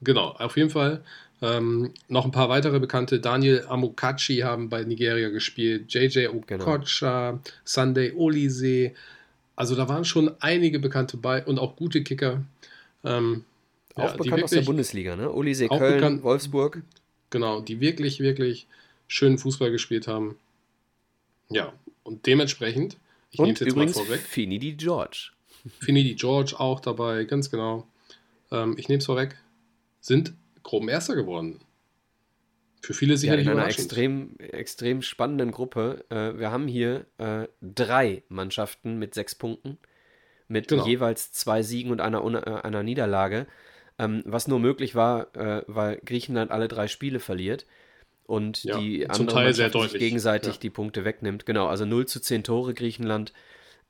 Genau, auf jeden Fall. Ähm, noch ein paar weitere Bekannte. Daniel Amokachi haben bei Nigeria gespielt. JJ genau. Okocha, genau. Sunday Olise. Also da waren schon einige Bekannte bei und auch gute Kicker. Ähm, auch ja, bekannt aus der Bundesliga, ne? Olise Köln, bekannt, Wolfsburg. Genau, die wirklich, wirklich schönen Fußball gespielt haben. Ja, und dementsprechend, ich nehme es jetzt übrigens mal vorweg. Fini die George. Fini die George auch dabei, ganz genau. Ähm, ich nehme es vorweg, sind groben Erster geworden. Für viele sicherlich ja, in einer extrem, extrem spannenden Gruppe. Äh, wir haben hier äh, drei Mannschaften mit sechs Punkten, mit genau. jeweils zwei Siegen und einer, äh, einer Niederlage, ähm, was nur möglich war, äh, weil Griechenland alle drei Spiele verliert und ja, die andere Mannschaft sich gegenseitig ja. die Punkte wegnimmt. Genau, also 0 zu 10 Tore Griechenland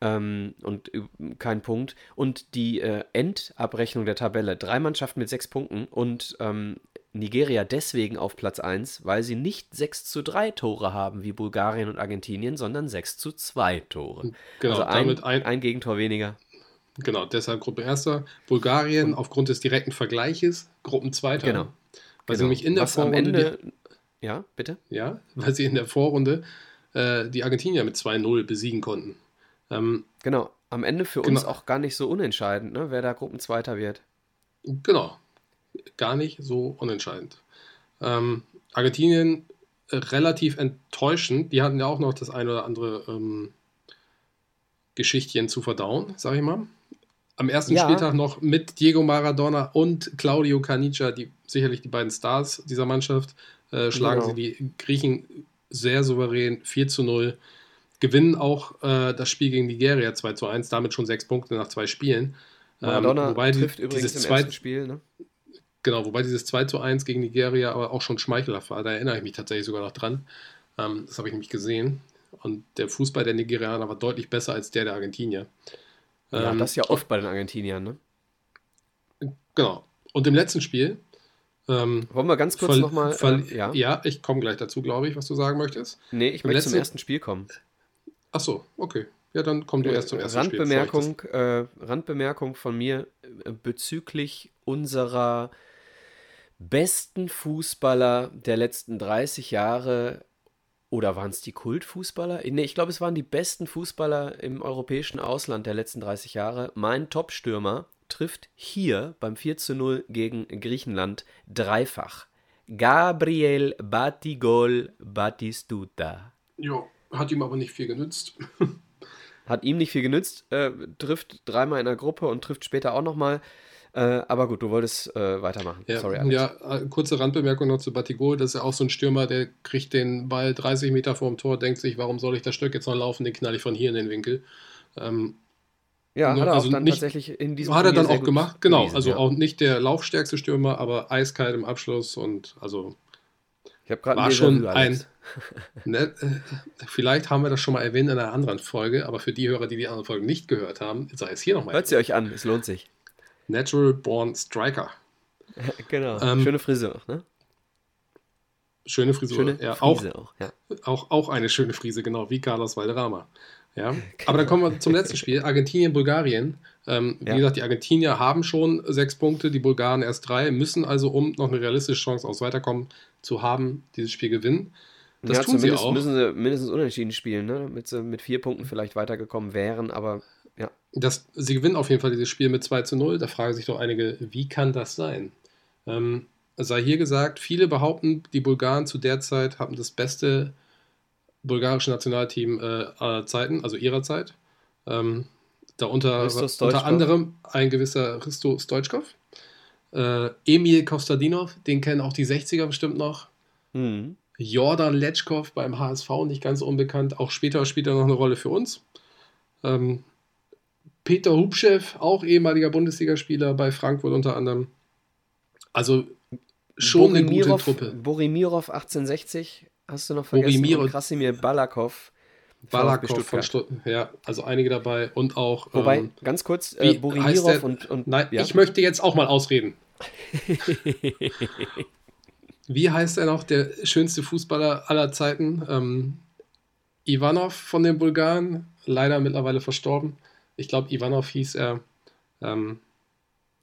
ähm, und kein Punkt. Und die äh, Endabrechnung der Tabelle, drei Mannschaften mit sechs Punkten und ähm, Nigeria deswegen auf Platz 1, weil sie nicht 6 zu 3 Tore haben wie Bulgarien und Argentinien, sondern 6 zu 2 Tore. Genau, also ein, damit ein, ein Gegentor weniger. Genau, deshalb Gruppe Erster. Bulgarien und, aufgrund des direkten Vergleiches Gruppenzweiter. Genau. Weil genau. sie nämlich in der Was Vorrunde. Am Ende, ja, bitte? Ja, weil sie in der Vorrunde äh, die Argentinier mit 2-0 besiegen konnten. Ähm, genau, am Ende für genau. uns auch gar nicht so unentscheidend, ne, wer da Gruppenzweiter wird. Genau, gar nicht so unentscheidend. Ähm, Argentinien äh, relativ enttäuschend. Die hatten ja auch noch das ein oder andere ähm, Geschichtchen zu verdauen, sag ich mal. Am ersten ja. Spieltag noch mit Diego Maradona und Claudio Canicia, die sicherlich die beiden Stars dieser Mannschaft, äh, schlagen genau. sie die Griechen sehr souverän 4 zu 0. Gewinnen auch äh, das Spiel gegen Nigeria 2 zu 1, damit schon sechs Punkte nach zwei Spielen. Maradona ähm, wobei trifft die, übrigens im zweite, ersten Spiel, ne? Genau, wobei dieses 2 zu 1 gegen Nigeria aber auch schon schmeichelhaft war. Da erinnere ich mich tatsächlich sogar noch dran. Ähm, das habe ich nämlich gesehen. Und der Fußball der Nigerianer war deutlich besser als der der Argentinier. Ja, ähm, das ist ja oft bei den Argentiniern, ne? Genau. Und im letzten Spiel. Ähm, Wollen wir ganz kurz nochmal. Äh, ja? ja, ich komme gleich dazu, glaube ich, was du sagen möchtest. Nee, ich Im möchte letzten... zum ersten Spiel kommen. Ach so, okay. Ja, dann komm du äh, erst zum ersten Randbemerkung, Spiel. Äh, Randbemerkung von mir äh, bezüglich unserer besten Fußballer der letzten 30 Jahre oder waren es die Kultfußballer? Nee, ich glaube, es waren die besten Fußballer im europäischen Ausland der letzten 30 Jahre. Mein Top-Stürmer trifft hier beim 4 zu 0 gegen Griechenland dreifach. Gabriel Batigol Batistuta. Ja, hat ihm aber nicht viel genützt. hat ihm nicht viel genützt, äh, trifft dreimal in der Gruppe und trifft später auch nochmal. Äh, aber gut, du wolltest äh, weitermachen. Ja, Sorry, Alex. Ja, äh, kurze Randbemerkung noch zu Batigol. Das ist ja auch so ein Stürmer, der kriegt den Ball 30 Meter vorm Tor, denkt sich, warum soll ich das Stück jetzt noch laufen? Den knall ich von hier in den Winkel. Ähm, ja, hat er also auch dann nicht, tatsächlich in diesem Hat er dann auch gemacht, genau. Gewesen, also ja. auch nicht der laufstärkste Stürmer, aber eiskalt im Abschluss und also ich habe gerade war schon ein. ne, äh, vielleicht haben wir das schon mal erwähnt in einer anderen Folge, aber für die Hörer, die die anderen Folgen nicht gehört haben, sei es hier nochmal. Hört sie euch an, es lohnt sich. Natural Born Striker. genau. Ähm, schöne Frisur, ne? Schöne Frisur. Schöne ja, Frise auch, auch, ja. auch, auch eine schöne Frise, genau, wie Carlos Valderrama. Ja. Aber dann kommen wir zum letzten Spiel. Argentinien, Bulgarien. Ähm, ja. Wie gesagt, die Argentinier haben schon sechs Punkte, die Bulgaren erst drei, müssen also, um noch eine realistische Chance aufs Weiterkommen zu haben, dieses Spiel gewinnen. Das ja, tun sie auch. müssen sie mindestens unentschieden spielen, ne? damit sie mit vier Punkten vielleicht weitergekommen wären, aber ja. Das, sie gewinnen auf jeden Fall dieses Spiel mit 2 zu 0. Da fragen sich doch einige, wie kann das sein? Ähm, sei hier gesagt, viele behaupten, die Bulgaren zu der Zeit haben das beste bulgarische Nationalteam äh, aller Zeiten, also ihrer Zeit. Ähm, darunter unter anderem ein gewisser Risto Stoichkov. Äh, Emil Kostadinov, den kennen auch die 60er bestimmt noch. Mhm. Jordan Letschkov beim HSV, nicht ganz unbekannt. Auch später spielt er noch eine Rolle für uns. Ähm, Peter Hubschew, auch ehemaliger Bundesligaspieler bei Frankfurt unter anderem. Also schon Borimirov, eine gute Truppe. Borimirov 1860, hast du noch vergessen? Borimirov. Und Krasimir Balakov. Balakov von Stuttgart. Ja, also einige dabei und auch. Wobei, ähm, ganz kurz, äh, Borimirov und, und. Nein, ja. ich möchte jetzt auch mal ausreden. wie heißt er noch, der schönste Fußballer aller Zeiten? Ähm, Ivanov von den Bulgaren, leider mittlerweile verstorben ich glaube, Ivanov hieß er. Ähm,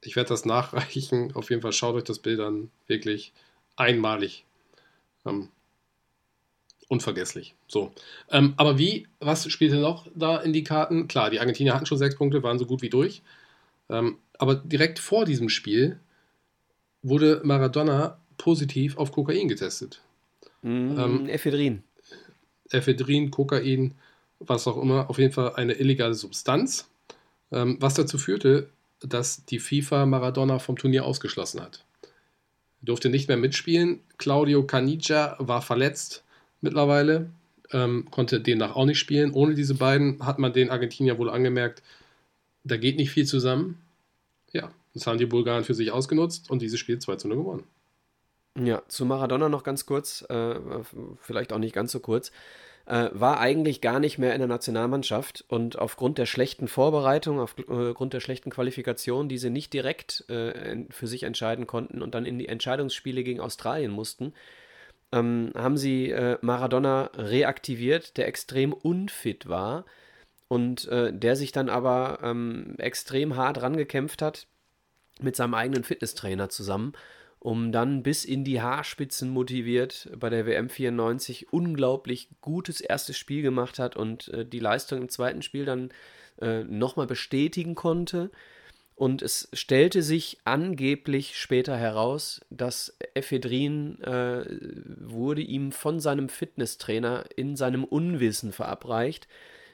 ich werde das nachreichen. Auf jeden Fall schaut euch das Bild an. Wirklich einmalig. Ähm, unvergesslich. So. Ähm, aber wie, was spielte noch da in die Karten? Klar, die Argentinier hatten schon sechs Punkte, waren so gut wie durch. Ähm, aber direkt vor diesem Spiel wurde Maradona positiv auf Kokain getestet. Mm, ähm, Ephedrin. Ephedrin, Kokain was auch immer, auf jeden Fall eine illegale Substanz, ähm, was dazu führte, dass die FIFA Maradona vom Turnier ausgeschlossen hat. Er durfte nicht mehr mitspielen. Claudio Caniggia war verletzt mittlerweile, ähm, konnte demnach auch nicht spielen. Ohne diese beiden hat man den Argentinier wohl angemerkt, da geht nicht viel zusammen. Ja, das haben die Bulgaren für sich ausgenutzt und dieses Spiel 2 zu 0 gewonnen. Ja, zu Maradona noch ganz kurz, äh, vielleicht auch nicht ganz so kurz äh, war eigentlich gar nicht mehr in der Nationalmannschaft und aufgrund der schlechten Vorbereitung, aufgrund der schlechten Qualifikation, die sie nicht direkt äh, für sich entscheiden konnten und dann in die Entscheidungsspiele gegen Australien mussten, ähm, haben sie äh, Maradona reaktiviert, der extrem unfit war und äh, der sich dann aber ähm, extrem hart rangekämpft hat mit seinem eigenen Fitnesstrainer zusammen um dann bis in die Haarspitzen motiviert bei der WM 94 unglaublich gutes erstes Spiel gemacht hat und äh, die Leistung im zweiten Spiel dann äh, nochmal bestätigen konnte. Und es stellte sich angeblich später heraus, dass Ephedrin äh, wurde ihm von seinem Fitnesstrainer in seinem Unwissen verabreicht,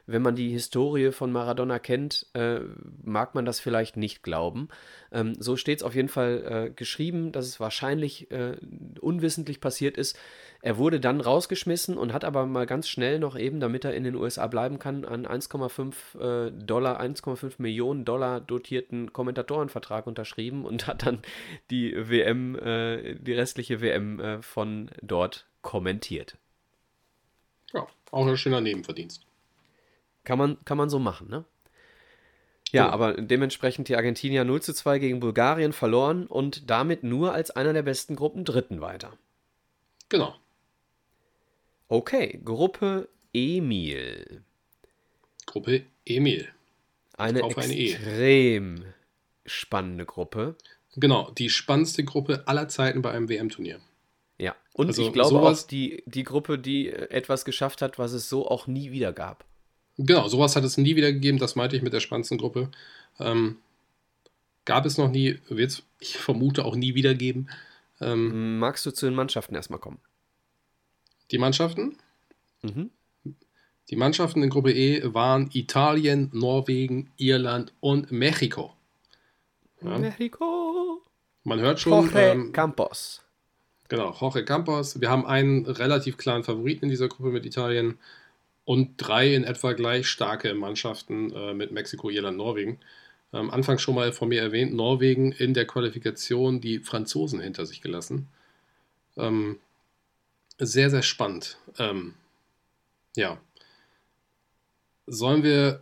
wenn man die Historie von Maradona kennt, äh, mag man das vielleicht nicht glauben. Ähm, so steht es auf jeden Fall äh, geschrieben, dass es wahrscheinlich äh, unwissentlich passiert ist. Er wurde dann rausgeschmissen und hat aber mal ganz schnell noch eben, damit er in den USA bleiben kann, einen 1,5 äh, Dollar, 1,5 Millionen Dollar dotierten Kommentatorenvertrag unterschrieben und hat dann die WM, äh, die restliche WM äh, von dort kommentiert. Ja, auch ein schöner Nebenverdienst. Kann man, kann man so machen, ne? Ja, aber dementsprechend die Argentinier 0 zu 2 gegen Bulgarien verloren und damit nur als einer der besten Gruppen Dritten weiter. Genau. Okay, Gruppe Emil. Gruppe Emil. Eine Auf extrem eine e. spannende Gruppe. Genau, die spannendste Gruppe aller Zeiten bei einem WM-Turnier. Ja, und also ich glaube auch die, die Gruppe, die etwas geschafft hat, was es so auch nie wieder gab. Genau, sowas hat es nie wieder gegeben, das meinte ich mit der spannendsten Gruppe. Ähm, gab es noch nie, wird es, ich vermute, auch nie wieder geben. Ähm, Magst du zu den Mannschaften erstmal kommen? Die Mannschaften? Mhm. Die Mannschaften in Gruppe E waren Italien, Norwegen, Irland und Mexiko. Ja. Mexiko. Man hört schon. Jorge ähm, Campos. Genau, Jorge Campos. Wir haben einen relativ klaren Favoriten in dieser Gruppe mit Italien und drei in etwa gleich starke Mannschaften äh, mit Mexiko, Irland, Norwegen. Am Anfang schon mal von mir erwähnt, Norwegen in der Qualifikation die Franzosen hinter sich gelassen. Ähm, sehr, sehr spannend. Ähm, ja. Sollen wir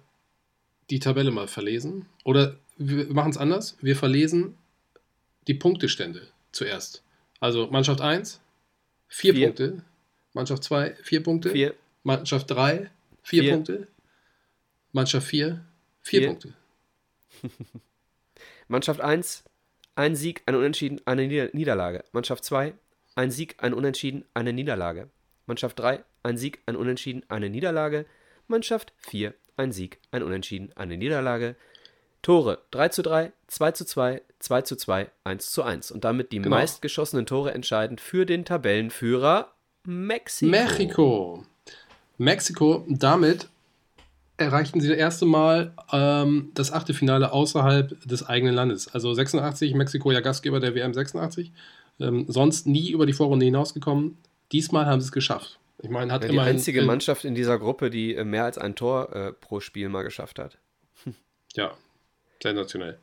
die Tabelle mal verlesen? Oder wir machen es anders. Wir verlesen die Punktestände zuerst. Also Mannschaft 1, 4 Punkte. Mannschaft 2, 4 Punkte. 4. Mannschaft 3, 4 Punkte. Mannschaft 4, 4 Punkte. Mannschaft 1, ein Sieg, ein Unentschieden, eine Niederlage. Mannschaft 2, ein Sieg, ein Unentschieden, eine Niederlage. Mannschaft 3, ein Sieg, ein Unentschieden, eine Niederlage. Mannschaft 4, ein Sieg, ein Unentschieden, eine Niederlage. Tore 3 zu 3, 2 zu 2, 2 zu 2, 1 zu 1. Und damit die genau. meistgeschossenen Tore entscheidend für den Tabellenführer Mexiko. Mexiko. Mexiko, damit erreichten sie das erste Mal ähm, das Achtelfinale außerhalb des eigenen Landes. Also 86, Mexiko ja Gastgeber der WM 86. Ähm, sonst nie über die Vorrunde hinausgekommen. Diesmal haben sie es geschafft. Ich meine, hat ja, die einzige in, Mannschaft in dieser Gruppe, die äh, mehr als ein Tor äh, pro Spiel mal geschafft hat. Ja, sensationell.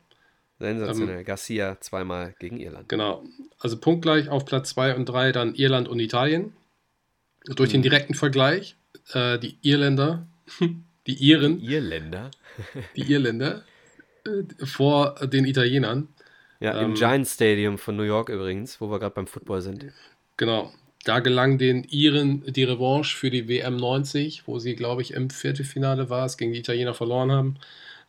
Sensationell. Ähm, Garcia zweimal gegen Irland. Genau. Also punktgleich auf Platz 2 und 3 dann Irland und Italien. Durch hm. den direkten Vergleich äh, die Irländer, die Iren. Die Irländer? die Irländer äh, vor den Italienern. Ja, im ähm, Giant Stadium von New York übrigens, wo wir gerade beim Football sind. Genau. Da gelang den Iren die Revanche für die WM 90, wo sie, glaube ich, im Viertelfinale war, es gegen die Italiener verloren haben.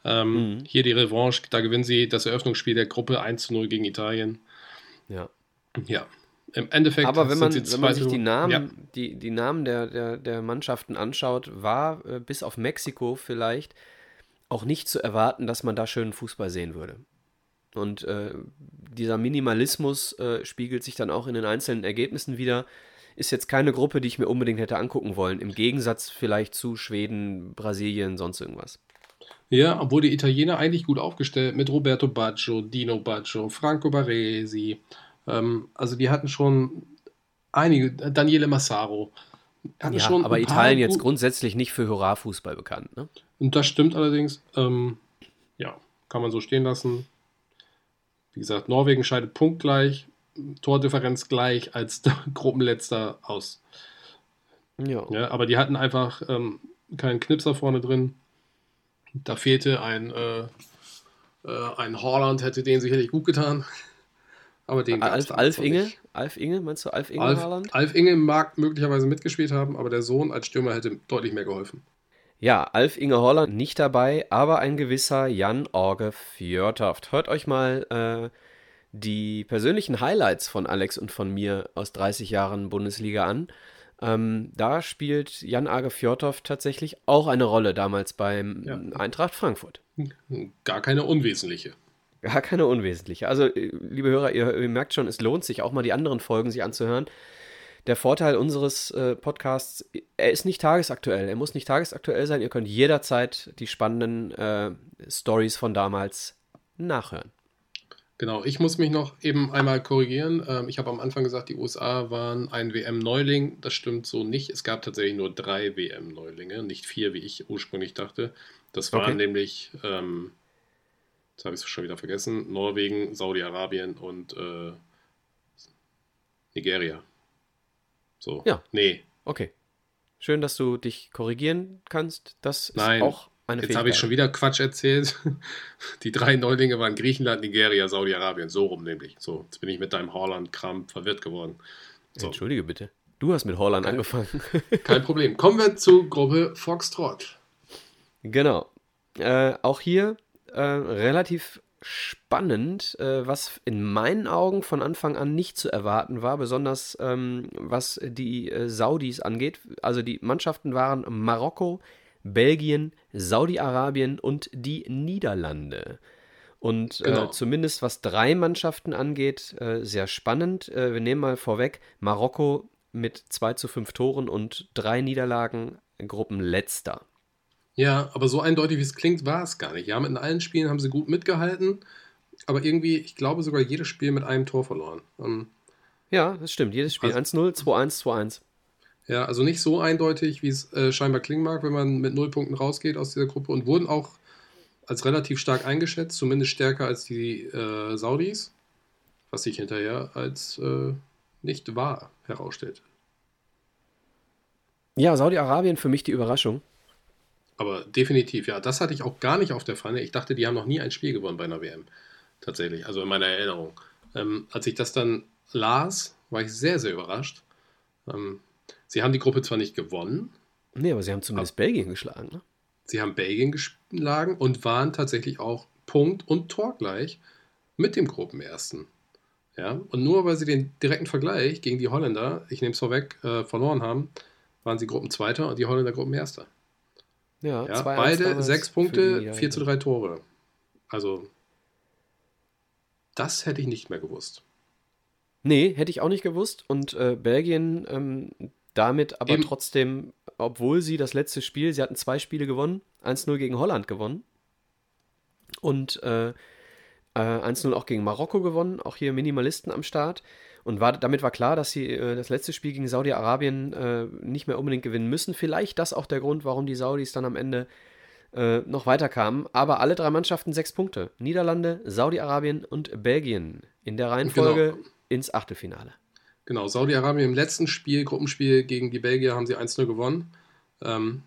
Ähm, mhm. Hier die Revanche, da gewinnen sie das Eröffnungsspiel der Gruppe 1 zu 0 gegen Italien. Ja. Ja, im Endeffekt Aber wenn man, wenn man sich die Namen, ja. die, die Namen der, der, der Mannschaften anschaut, war äh, bis auf Mexiko vielleicht auch nicht zu erwarten, dass man da schönen Fußball sehen würde. Und äh, dieser Minimalismus äh, spiegelt sich dann auch in den einzelnen Ergebnissen wieder. Ist jetzt keine Gruppe, die ich mir unbedingt hätte angucken wollen. Im Gegensatz vielleicht zu Schweden, Brasilien, sonst irgendwas. Ja, obwohl die Italiener eigentlich gut aufgestellt mit Roberto Baggio, Dino Baggio, Franco Baresi, ähm, also die hatten schon einige, Daniele Massaro. ja, schon aber Italien jetzt grundsätzlich nicht für Hurra-Fußball bekannt, ne? Und das stimmt allerdings. Ähm, ja, kann man so stehen lassen. Wie gesagt, Norwegen scheidet punktgleich, Tordifferenz gleich als Gruppenletzter aus. Ja. ja. Aber die hatten einfach ähm, keinen Knipser vorne drin. Da fehlte ein, äh, äh, ein Holland, hätte den sicherlich gut getan. Aber den Alf, Alf Inge? Nicht. Alf Inge, meinst du Alf Inge Alf, Haaland? Alf Inge mag möglicherweise mitgespielt haben, aber der Sohn als Stürmer hätte deutlich mehr geholfen. Ja, Alf Inge Holland nicht dabei, aber ein gewisser Jan Orge Fjörtoft. Hört euch mal äh, die persönlichen Highlights von Alex und von mir aus 30 Jahren Bundesliga an. Ähm, da spielt Jan Arge Fjordhoff tatsächlich auch eine Rolle damals beim ja. Eintracht Frankfurt. Gar keine unwesentliche. Gar keine unwesentliche. Also, äh, liebe Hörer, ihr, ihr, merkt schon, es lohnt sich auch mal die anderen Folgen sich anzuhören. Der Vorteil unseres äh, Podcasts, er ist nicht tagesaktuell. Er muss nicht tagesaktuell sein. Ihr könnt jederzeit die spannenden äh, Stories von damals nachhören. Genau, ich muss mich noch eben einmal korrigieren. Ähm, ich habe am Anfang gesagt, die USA waren ein WM-Neuling. Das stimmt so nicht. Es gab tatsächlich nur drei WM-Neulinge, nicht vier, wie ich ursprünglich dachte. Das waren okay. nämlich, ähm, jetzt habe ich es schon wieder vergessen, Norwegen, Saudi-Arabien und äh, Nigeria. So. Ja. Nee. Okay. Schön, dass du dich korrigieren kannst. Das ist Nein. auch eine Jetzt habe ich schon wieder Quatsch erzählt. Die drei Neulinge waren Griechenland, Nigeria, Saudi-Arabien. So rum nämlich. So, jetzt bin ich mit deinem Holland-Kram verwirrt geworden. So. Entschuldige bitte. Du hast mit Holland kein, angefangen. kein Problem. Kommen wir zu Gruppe Foxtrot. Genau. Äh, auch hier äh, relativ spannend, äh, was in meinen Augen von Anfang an nicht zu erwarten war, besonders ähm, was die äh, Saudis angeht. Also die Mannschaften waren Marokko, Belgien, Saudi-Arabien und die Niederlande. Und äh, genau. äh, zumindest was drei Mannschaften angeht, äh, sehr spannend. Äh, wir nehmen mal vorweg Marokko mit 2 zu 5 Toren und drei Niederlagen, Gruppenletzter. Ja, aber so eindeutig wie es klingt, war es gar nicht. Ja, in allen Spielen haben sie gut mitgehalten, aber irgendwie, ich glaube, sogar jedes Spiel mit einem Tor verloren. Ähm, ja, das stimmt. Jedes Spiel also, 1-0, 2-1, 2-1. Ja, also nicht so eindeutig, wie es äh, scheinbar klingen mag, wenn man mit null Punkten rausgeht aus dieser Gruppe und wurden auch als relativ stark eingeschätzt, zumindest stärker als die äh, Saudis, was sich hinterher als äh, nicht wahr herausstellt. Ja, Saudi-Arabien für mich die Überraschung. Aber definitiv, ja, das hatte ich auch gar nicht auf der Pfanne. Ich dachte, die haben noch nie ein Spiel gewonnen bei einer WM. Tatsächlich, also in meiner Erinnerung. Ähm, als ich das dann las, war ich sehr, sehr überrascht. Ähm, Sie haben die Gruppe zwar nicht gewonnen. Nee, aber sie haben zumindest Belgien geschlagen. Ne? Sie haben Belgien geschlagen und waren tatsächlich auch Punkt- und Torgleich mit dem Gruppenersten. Ja, und nur weil sie den direkten Vergleich gegen die Holländer, ich nehme es vorweg, äh, verloren haben, waren sie Gruppenzweiter und die Holländer Gruppenerster. Ja, ja beide sechs Punkte, 4 zu 3 Tore. Also, das hätte ich nicht mehr gewusst. Nee, hätte ich auch nicht gewusst. Und äh, Belgien, ähm, damit aber Eben. trotzdem, obwohl sie das letzte Spiel, sie hatten zwei Spiele gewonnen, 1-0 gegen Holland gewonnen und äh, äh, 1-0 auch gegen Marokko gewonnen, auch hier Minimalisten am Start. Und war, damit war klar, dass sie äh, das letzte Spiel gegen Saudi-Arabien äh, nicht mehr unbedingt gewinnen müssen. Vielleicht das auch der Grund, warum die Saudis dann am Ende äh, noch weiterkamen. Aber alle drei Mannschaften sechs Punkte. Niederlande, Saudi-Arabien und Belgien in der Reihenfolge genau. ins Achtelfinale. Genau, Saudi-Arabien im letzten Spiel, Gruppenspiel gegen die Belgier, haben sie 1-0 gewonnen. Ähm,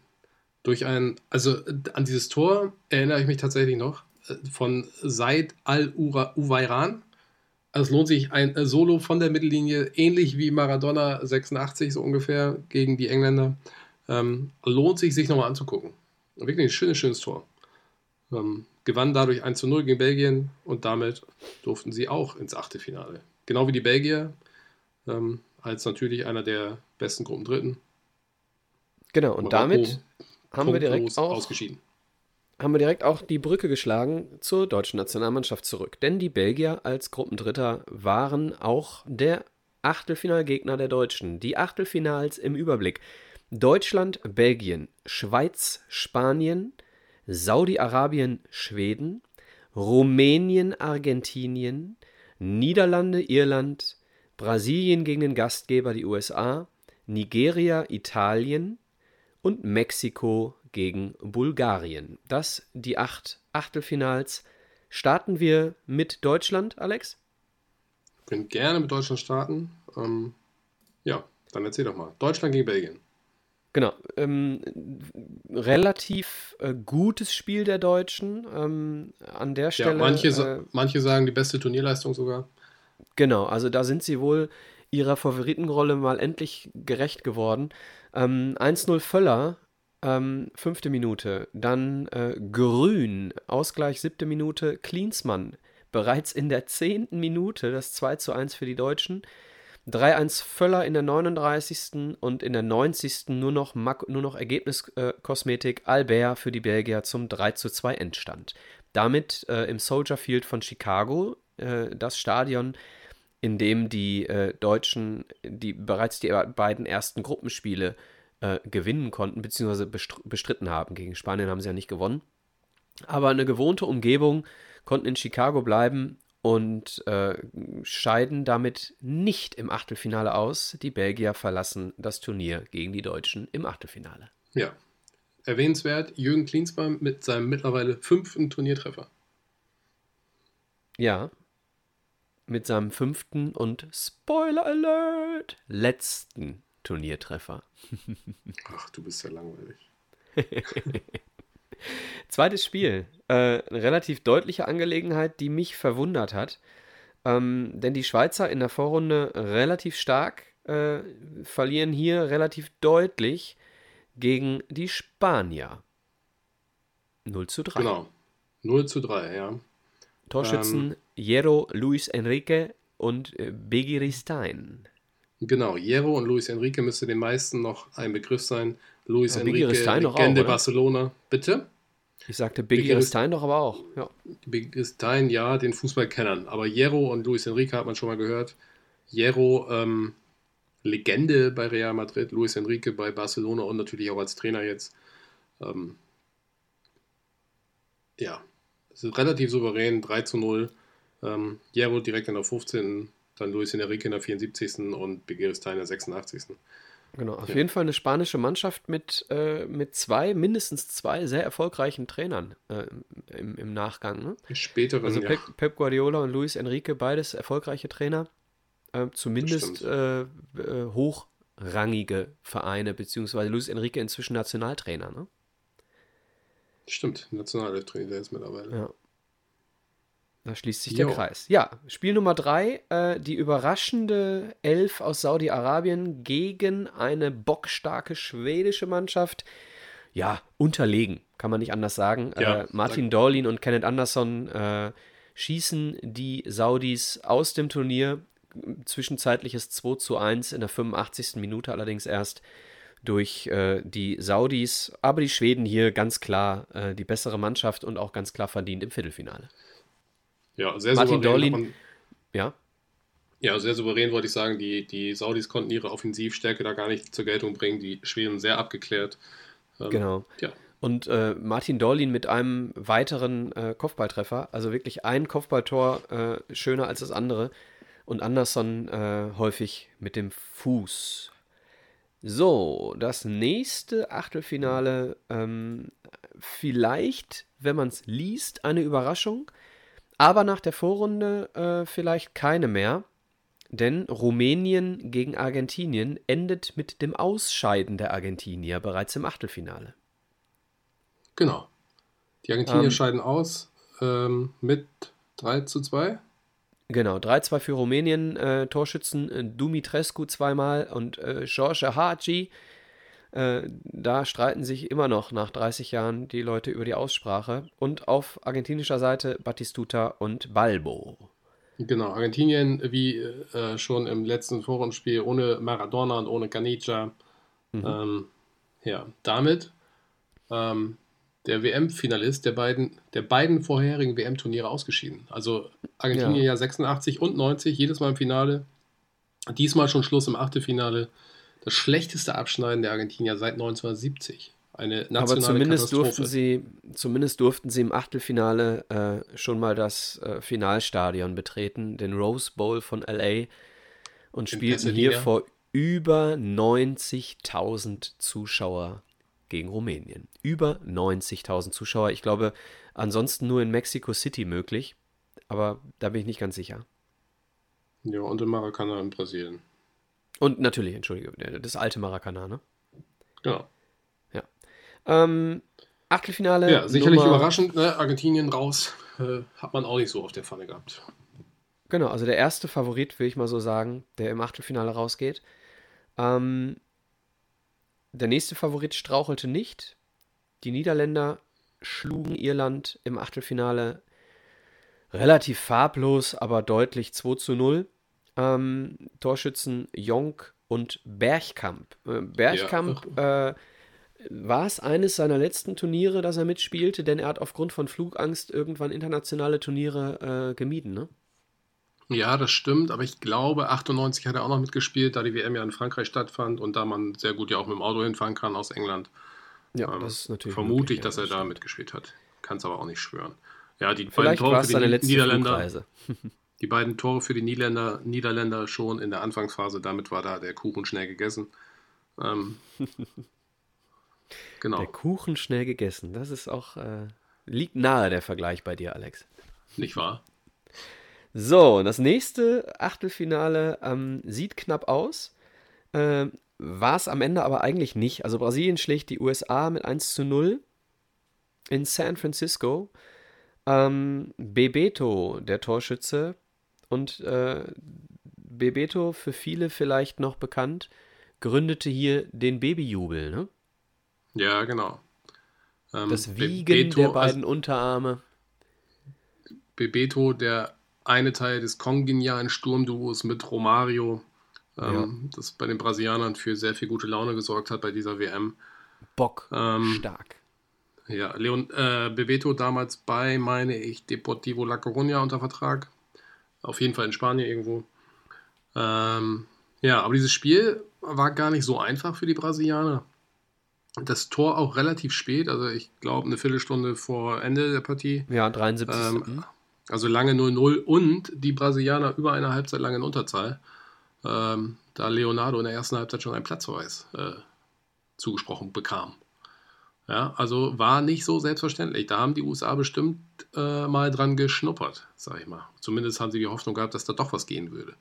durch ein, also an dieses Tor erinnere ich mich tatsächlich noch, äh, von Said Al-Uwairan. Also es lohnt sich ein äh, Solo von der Mittellinie, ähnlich wie Maradona 86 so ungefähr gegen die Engländer. Ähm, lohnt sich, sich nochmal anzugucken. Wirklich ein schönes, schönes Tor. Ähm, gewann dadurch 1 0 gegen Belgien und damit durften sie auch ins Achtelfinale. Genau wie die Belgier ähm, als natürlich einer der besten Gruppendritten. Genau, und Marokko damit haben wir direkt auch ausgeschieden. Haben wir direkt auch die Brücke geschlagen zur deutschen Nationalmannschaft zurück. Denn die Belgier als Gruppendritter waren auch der Achtelfinalgegner der Deutschen. Die Achtelfinals im Überblick. Deutschland, Belgien, Schweiz, Spanien, Saudi-Arabien, Schweden, Rumänien, Argentinien, Niederlande, Irland, Brasilien gegen den Gastgeber die USA, Nigeria, Italien und Mexiko gegen Bulgarien. Das die acht Achtelfinals. Starten wir mit Deutschland, Alex? Wir können gerne mit Deutschland starten. Ähm, ja, dann erzähl doch mal. Deutschland gegen Belgien. Genau. Ähm, relativ äh, gutes Spiel der Deutschen. Ähm, an der Stelle. Ja, manche, äh, manche sagen die beste Turnierleistung sogar. Genau, also da sind sie wohl ihrer Favoritenrolle mal endlich gerecht geworden. Ähm, 1-0 Völler, ähm, fünfte Minute. Dann äh, Grün, Ausgleich siebte Minute. Klinsmann, bereits in der zehnten Minute, das 2 1 für die Deutschen. 3-1 Völler in der 39. und in der 90. nur noch, noch Ergebniskosmetik äh, Albert für die Belgier zum 3-2 Endstand. Damit äh, im Soldier Field von Chicago, äh, das Stadion, in dem die äh, Deutschen die bereits die beiden ersten Gruppenspiele äh, gewinnen konnten, beziehungsweise bestritten haben. Gegen Spanien haben sie ja nicht gewonnen. Aber eine gewohnte Umgebung, konnten in Chicago bleiben und äh, scheiden damit nicht im Achtelfinale aus. Die Belgier verlassen das Turnier gegen die Deutschen im Achtelfinale. Ja. Erwähnenswert, Jürgen Klinsmann mit seinem mittlerweile fünften Turniertreffer. Ja. Mit seinem fünften und Spoiler Alert letzten Turniertreffer. Ach, du bist ja langweilig. Zweites Spiel. Äh, eine relativ deutliche Angelegenheit, die mich verwundert hat. Ähm, denn die Schweizer in der Vorrunde relativ stark äh, verlieren hier relativ deutlich gegen die Spanier. 0 zu 3. Genau. 0 zu 3, ja. Torschützen ähm, Jero, Luis Enrique und äh, Begiristain. Genau, Jero und Luis Enrique müsste den meisten noch ein Begriff sein. Luis ja, Enrique, Legende auch, Barcelona. Bitte? Ich sagte Biggie Ristain doch aber auch. Ja. Biggie Ristain, ja, den Fußballkennern. Aber Jero und Luis Enrique hat man schon mal gehört. Jero, ähm, Legende bei Real Madrid, Luis Enrique bei Barcelona und natürlich auch als Trainer jetzt. Ähm, ja, es ist relativ souverän, 3 zu 0. Ähm, Jero direkt in der 15., dann Luis Enrique in der 74. und Biggie Ristain in der 86. Genau, auf ja. jeden Fall eine spanische Mannschaft mit, äh, mit zwei, mindestens zwei sehr erfolgreichen Trainern äh, im, im Nachgang. Ne? Späteren, also Pep, ja. Pep, Guardiola und Luis Enrique, beides erfolgreiche Trainer. Äh, zumindest äh, hochrangige Vereine, beziehungsweise Luis Enrique inzwischen Nationaltrainer. Ne? Stimmt, Nationaltrainer ist mittlerweile. Ja. Da schließt sich jo. der Kreis. Ja, Spiel Nummer drei, äh, die überraschende Elf aus Saudi-Arabien gegen eine bockstarke schwedische Mannschaft. Ja, unterlegen, kann man nicht anders sagen. Ja, äh, Martin Dorlin und Kenneth Anderson äh, schießen die Saudis aus dem Turnier. Zwischenzeitliches 2 zu 1 in der 85. Minute allerdings erst durch äh, die Saudis. Aber die Schweden hier ganz klar äh, die bessere Mannschaft und auch ganz klar verdient im Viertelfinale. Ja, sehr Martin souverän. Dorlin, ja. Ja, sehr souverän wollte ich sagen. Die, die Saudis konnten ihre Offensivstärke da gar nicht zur Geltung bringen. Die Schweden sehr abgeklärt. Ähm, genau. Ja. Und äh, Martin Dorlin mit einem weiteren äh, Kopfballtreffer. Also wirklich ein Kopfballtor äh, schöner als das andere. Und Anderson äh, häufig mit dem Fuß. So, das nächste Achtelfinale. Ähm, vielleicht, wenn man es liest, eine Überraschung. Aber nach der Vorrunde äh, vielleicht keine mehr. Denn Rumänien gegen Argentinien endet mit dem Ausscheiden der Argentinier bereits im Achtelfinale. Genau. Die Argentinier ähm, scheiden aus ähm, mit 3 zu 2. Genau, 3-2 für Rumänien. Äh, Torschützen äh, Dumitrescu zweimal und äh, George Haji äh, da streiten sich immer noch nach 30 Jahren die Leute über die Aussprache. Und auf argentinischer Seite Batistuta und Balbo. Genau, Argentinien wie äh, schon im letzten Forumspiel ohne Maradona und ohne Canija. Mhm. Ähm, ja, damit ähm, der WM-Finalist der beiden, der beiden vorherigen WM-Turniere ausgeschieden. Also Argentinien ja. ja 86 und 90, jedes Mal im Finale. Diesmal schon Schluss im Achtelfinale das schlechteste Abschneiden der Argentinier seit 1970. Eine nationale Aber zumindest durften sie, zumindest durften sie im Achtelfinale äh, schon mal das äh, Finalstadion betreten, den Rose Bowl von LA, und spielten hier vor über 90.000 Zuschauer gegen Rumänien. Über 90.000 Zuschauer. Ich glaube, ansonsten nur in Mexico City möglich, aber da bin ich nicht ganz sicher. Ja, und in Maracana in Brasilien. Und natürlich, entschuldige, das alte Maracana, ne? Genau. Ja. Ähm, Achtelfinale. Ja, sicherlich Nummer... überraschend, ne? Argentinien raus. Äh, hat man auch nicht so auf der Pfanne gehabt. Genau, also der erste Favorit, will ich mal so sagen, der im Achtelfinale rausgeht. Ähm, der nächste Favorit strauchelte nicht. Die Niederländer schlugen Irland im Achtelfinale relativ farblos, aber deutlich 2 zu 0 ähm, Torschützen Jonk und Bergkamp. Äh, Bergkamp ja. äh, war es eines seiner letzten Turniere, das er mitspielte, denn er hat aufgrund von Flugangst irgendwann internationale Turniere äh, gemieden, ne? Ja, das stimmt, aber ich glaube, 98 hat er auch noch mitgespielt, da die WM ja in Frankreich stattfand und da man sehr gut ja auch mit dem Auto hinfahren kann aus England. Ja, ähm, das ist natürlich. Vermute möglich, ich, dass ja, er da mitgespielt hat. Kann es aber auch nicht schwören. Ja, die Vielleicht beiden Tore für die Niederländer. die beiden Tore für die Niederländer, Niederländer schon in der Anfangsphase, damit war da der Kuchen schnell gegessen. Ähm, genau. Der Kuchen schnell gegessen, das ist auch, äh, liegt nahe der Vergleich bei dir, Alex. Nicht wahr? So, das nächste Achtelfinale ähm, sieht knapp aus. Äh, war es am Ende aber eigentlich nicht. Also Brasilien schlägt die USA mit 1 zu 0 in San Francisco. Ähm, Bebeto, der Torschütze, und äh, Bebeto, für viele vielleicht noch bekannt, gründete hier den Babyjubel, ne? Ja, genau. Ähm, das Wiegen Bebeto, der beiden also, Unterarme. Bebeto, der eine Teil des kongenialen Sturmduos mit Romario, ähm, ja. das bei den Brasilianern für sehr viel gute Laune gesorgt hat bei dieser WM. Bock, ähm, stark. Ja, Leon äh, Bebeto damals bei, meine ich, Deportivo La Coruña unter Vertrag. Auf jeden Fall in Spanien irgendwo. Ähm, ja, aber dieses Spiel war gar nicht so einfach für die Brasilianer. Das Tor auch relativ spät, also ich glaube eine Viertelstunde vor Ende der Partie. Ja, 73. Ähm, also lange 0-0 und die Brasilianer über eine Halbzeit lang in Unterzahl. Ähm, da Leonardo in der ersten Halbzeit schon einen Platzverweis äh, zugesprochen bekam. Ja, also war nicht so selbstverständlich. Da haben die USA bestimmt äh, mal dran geschnuppert, sag ich mal. Zumindest haben sie die Hoffnung gehabt, dass da doch was gehen würde.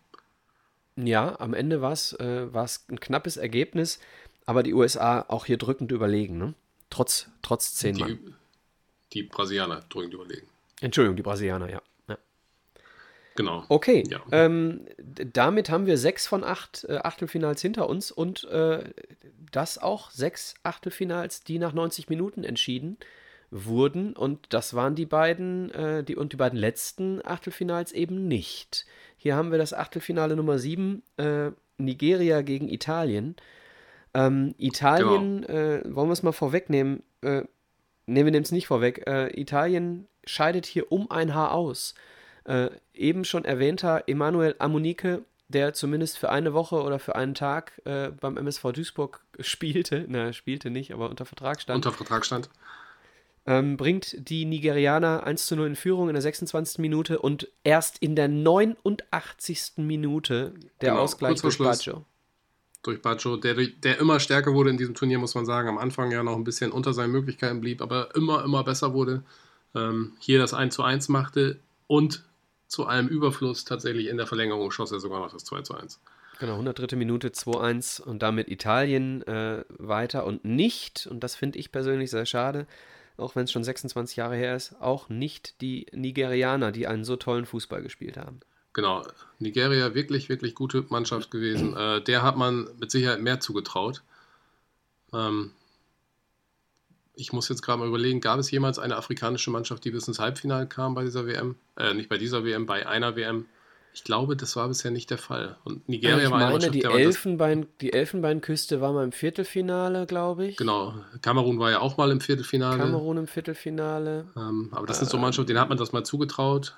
Ja, am Ende war es äh, ein knappes Ergebnis, aber die USA auch hier drückend überlegen, ne? Trotz, trotz zehn die, die Brasilianer drückend überlegen. Entschuldigung, die Brasilianer, ja. Genau. Okay, ja. ähm, damit haben wir sechs von acht äh, Achtelfinals hinter uns und äh, das auch sechs Achtelfinals, die nach 90 Minuten entschieden wurden. Und das waren die beiden, äh, die und die beiden letzten Achtelfinals eben nicht. Hier haben wir das Achtelfinale Nummer sieben, äh, Nigeria gegen Italien. Ähm, Italien, genau. Äh, wollen wir es mal vorwegnehmen? Ne, wir nehmen es nicht vorweg. Italien scheidet hier um ein Haar aus. Äh, eben schon erwähnter Emanuel Amunike, der zumindest für eine Woche oder für einen Tag äh, beim MSV Duisburg spielte, na, spielte nicht, aber unter Vertrag stand. Unter Vertrag stand. Ähm, bringt die Nigerianer 1 zu 0 in Führung in der 26. Minute und erst in der 89. Minute der genau, Ausgleich durch Baggio. Durch Baggio, der, der immer stärker wurde in diesem Turnier, muss man sagen. Am Anfang ja noch ein bisschen unter seinen Möglichkeiten blieb, aber immer, immer besser wurde ähm, hier das 1 zu 1 machte und zu allem Überfluss tatsächlich in der Verlängerung schoss er sogar noch das 2 zu 1. Genau, 103. Minute 2-1 und damit Italien äh, weiter und nicht, und das finde ich persönlich sehr schade, auch wenn es schon 26 Jahre her ist, auch nicht die Nigerianer, die einen so tollen Fußball gespielt haben. Genau, Nigeria wirklich, wirklich gute Mannschaft gewesen. Äh, der hat man mit Sicherheit mehr zugetraut. Ähm, ich muss jetzt gerade mal überlegen, gab es jemals eine afrikanische Mannschaft, die bis ins Halbfinale kam bei dieser WM? Äh, nicht bei dieser WM, bei einer WM. Ich glaube, das war bisher nicht der Fall. Und Nigeria ja, ich war meine, eine Mannschaft, die, Elfenbein, die Elfenbeinküste war mal im Viertelfinale, glaube ich. Genau. Kamerun war ja auch mal im Viertelfinale. Kamerun im Viertelfinale. Ähm, aber das äh, sind so Mannschaften, denen hat man das mal zugetraut.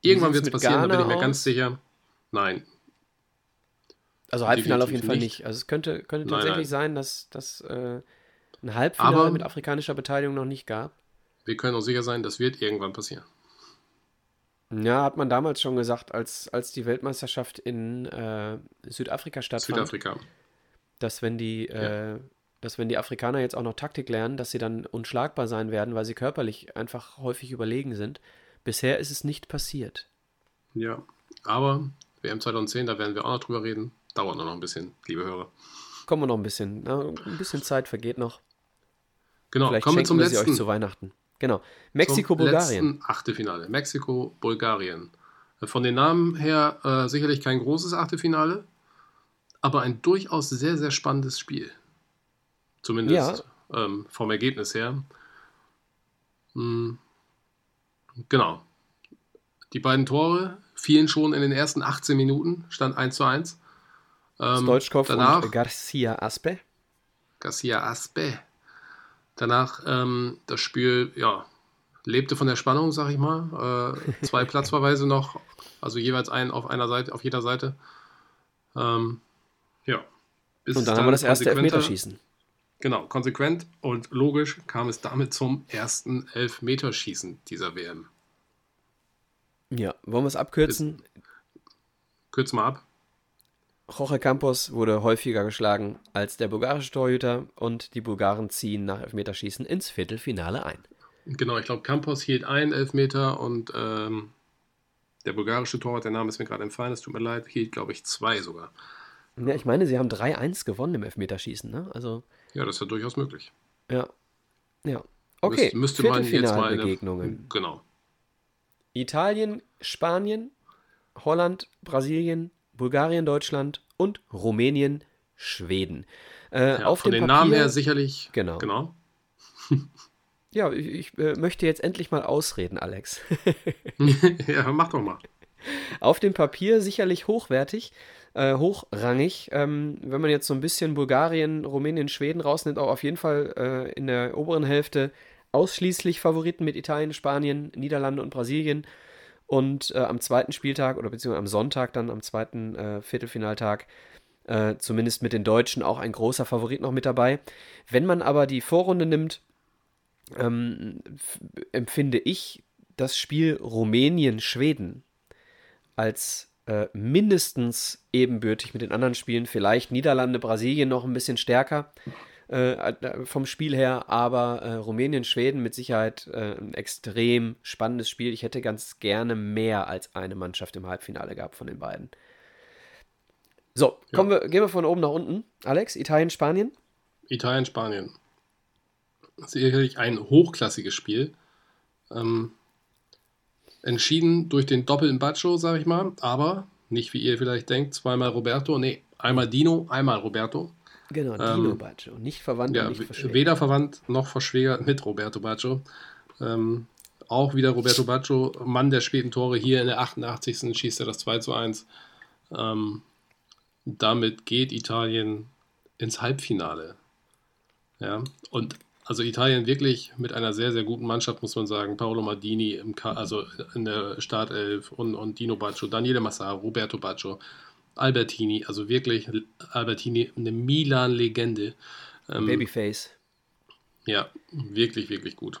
Irgendwann wird es passieren, Ghana da bin ich mir aus? ganz sicher. Nein. Also Halbfinale auf jeden Fall nicht. nicht. Also es könnte, könnte tatsächlich nein, nein. sein, dass, dass äh, ein Halbfinale Aber mit afrikanischer Beteiligung noch nicht gab. Wir können auch sicher sein, das wird irgendwann passieren. Ja, hat man damals schon gesagt, als, als die Weltmeisterschaft in äh, Südafrika stattfand. Südafrika. Dass wenn die, ja. äh, dass wenn die Afrikaner jetzt auch noch Taktik lernen, dass sie dann unschlagbar sein werden, weil sie körperlich einfach häufig überlegen sind. Bisher ist es nicht passiert. Ja, aber WM 2010, da werden wir auch noch drüber reden. Dauert noch ein bisschen, liebe Hörer. Kommen wir noch ein bisschen. Na, ein bisschen Zeit vergeht noch. Genau, Vielleicht kommen wir zum letzten. euch zu Weihnachten. Genau. Mexiko, Bulgarien. Achtelfinale. Mexiko, Bulgarien. Von den Namen her äh, sicherlich kein großes Achtelfinale, aber ein durchaus sehr, sehr spannendes Spiel. Zumindest ja. ähm, vom Ergebnis her. Hm. Genau. Die beiden Tore fielen schon in den ersten 18 Minuten, stand 1 zu 1. Ähm, Stoichkov danach, und Garcia Aspe. Garcia Aspe Danach ähm, das Spiel, ja, lebte von der Spannung, sag ich mal. Äh, zwei Platzverweise noch, also jeweils einen auf einer Seite, auf jeder Seite. Ähm, ja. Bis und dann, dann haben wir das erste Elfmeterschießen. Genau, konsequent und logisch kam es damit zum ersten Elfmeterschießen dieser WM. Ja, wollen wir es abkürzen? Kürz mal ab. Jorge Campos wurde häufiger geschlagen als der bulgarische Torhüter und die Bulgaren ziehen nach Elfmeterschießen ins Viertelfinale ein. Genau, ich glaube, Campos hielt einen Elfmeter und ähm, der bulgarische Torwart, der Name ist mir gerade entfallen, es tut mir leid, hielt, glaube ich, zwei sogar. Ja, ich meine, sie haben 3-1 gewonnen im Elfmeterschießen, ne? Also, ja, das ist ja durchaus möglich. Ja. Ja. Okay, Müsste, müsste man jetzt mal Begegnungen. Genau. Italien, Spanien, Holland, Brasilien, Bulgarien, Deutschland und Rumänien, Schweden. Äh, ja, auf von den Papier, Namen her sicherlich. Genau. genau. ja, ich, ich äh, möchte jetzt endlich mal ausreden, Alex. ja, mach doch mal. Auf dem Papier sicherlich hochwertig, äh, hochrangig. Ähm, wenn man jetzt so ein bisschen Bulgarien, Rumänien, Schweden rausnimmt, auch auf jeden Fall äh, in der oberen Hälfte ausschließlich Favoriten mit Italien, Spanien, Niederlande und Brasilien. Und äh, am zweiten Spieltag oder beziehungsweise am Sonntag dann, am zweiten äh, Viertelfinaltag, äh, zumindest mit den Deutschen auch ein großer Favorit noch mit dabei. Wenn man aber die Vorrunde nimmt, ähm, empfinde ich das Spiel Rumänien-Schweden als äh, mindestens ebenbürtig mit den anderen Spielen. Vielleicht Niederlande, Brasilien noch ein bisschen stärker äh, äh, vom Spiel her, aber äh, Rumänien, Schweden mit Sicherheit äh, ein extrem spannendes Spiel. Ich hätte ganz gerne mehr als eine Mannschaft im Halbfinale gehabt von den beiden. So, kommen wir, gehen wir von oben nach unten. Alex, Italien, Spanien? Italien, Spanien. Sicherlich ein hochklassiges Spiel. Ähm, entschieden durch den doppelten Baccio, sage ich mal, aber nicht wie ihr vielleicht denkt, zweimal Roberto, nee, einmal Dino, einmal Roberto. Genau, Dino ähm, Baggio. Nicht verwandt ja, nicht verschwägert. Weder verwandt noch verschwägert mit Roberto Baggio. Ähm, auch wieder Roberto Baggio, Mann der späten Tore. Hier in der 88. schießt er das 2 zu 1. Ähm, damit geht Italien ins Halbfinale. Ja, und also Italien wirklich mit einer sehr, sehr guten Mannschaft, muss man sagen. Paolo Maldini im also in der Startelf und, und Dino Baggio, Daniele Massaro, Roberto Baggio, Albertini, also wirklich Albertini, eine Milan-Legende. Ähm, Babyface. Ja, wirklich, wirklich gut.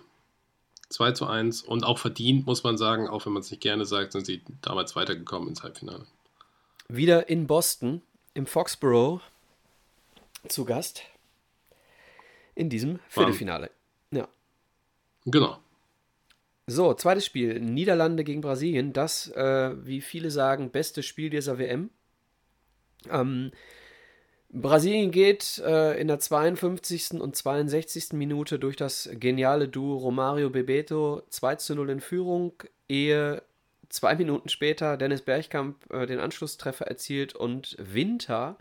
2 zu 1 und auch verdient, muss man sagen, auch wenn man es nicht gerne sagt, sind sie damals weitergekommen ins Halbfinale. Wieder in Boston, im Foxborough, zu Gast. In diesem Viertelfinale. Ja. Genau. So, zweites Spiel. Niederlande gegen Brasilien. Das, äh, wie viele sagen, beste Spiel dieser WM. Ähm, Brasilien geht äh, in der 52. und 62. Minute durch das geniale Duo Romario Bebeto 2 zu 0 in Führung, ehe zwei Minuten später Dennis Bergkamp äh, den Anschlusstreffer erzielt und Winter,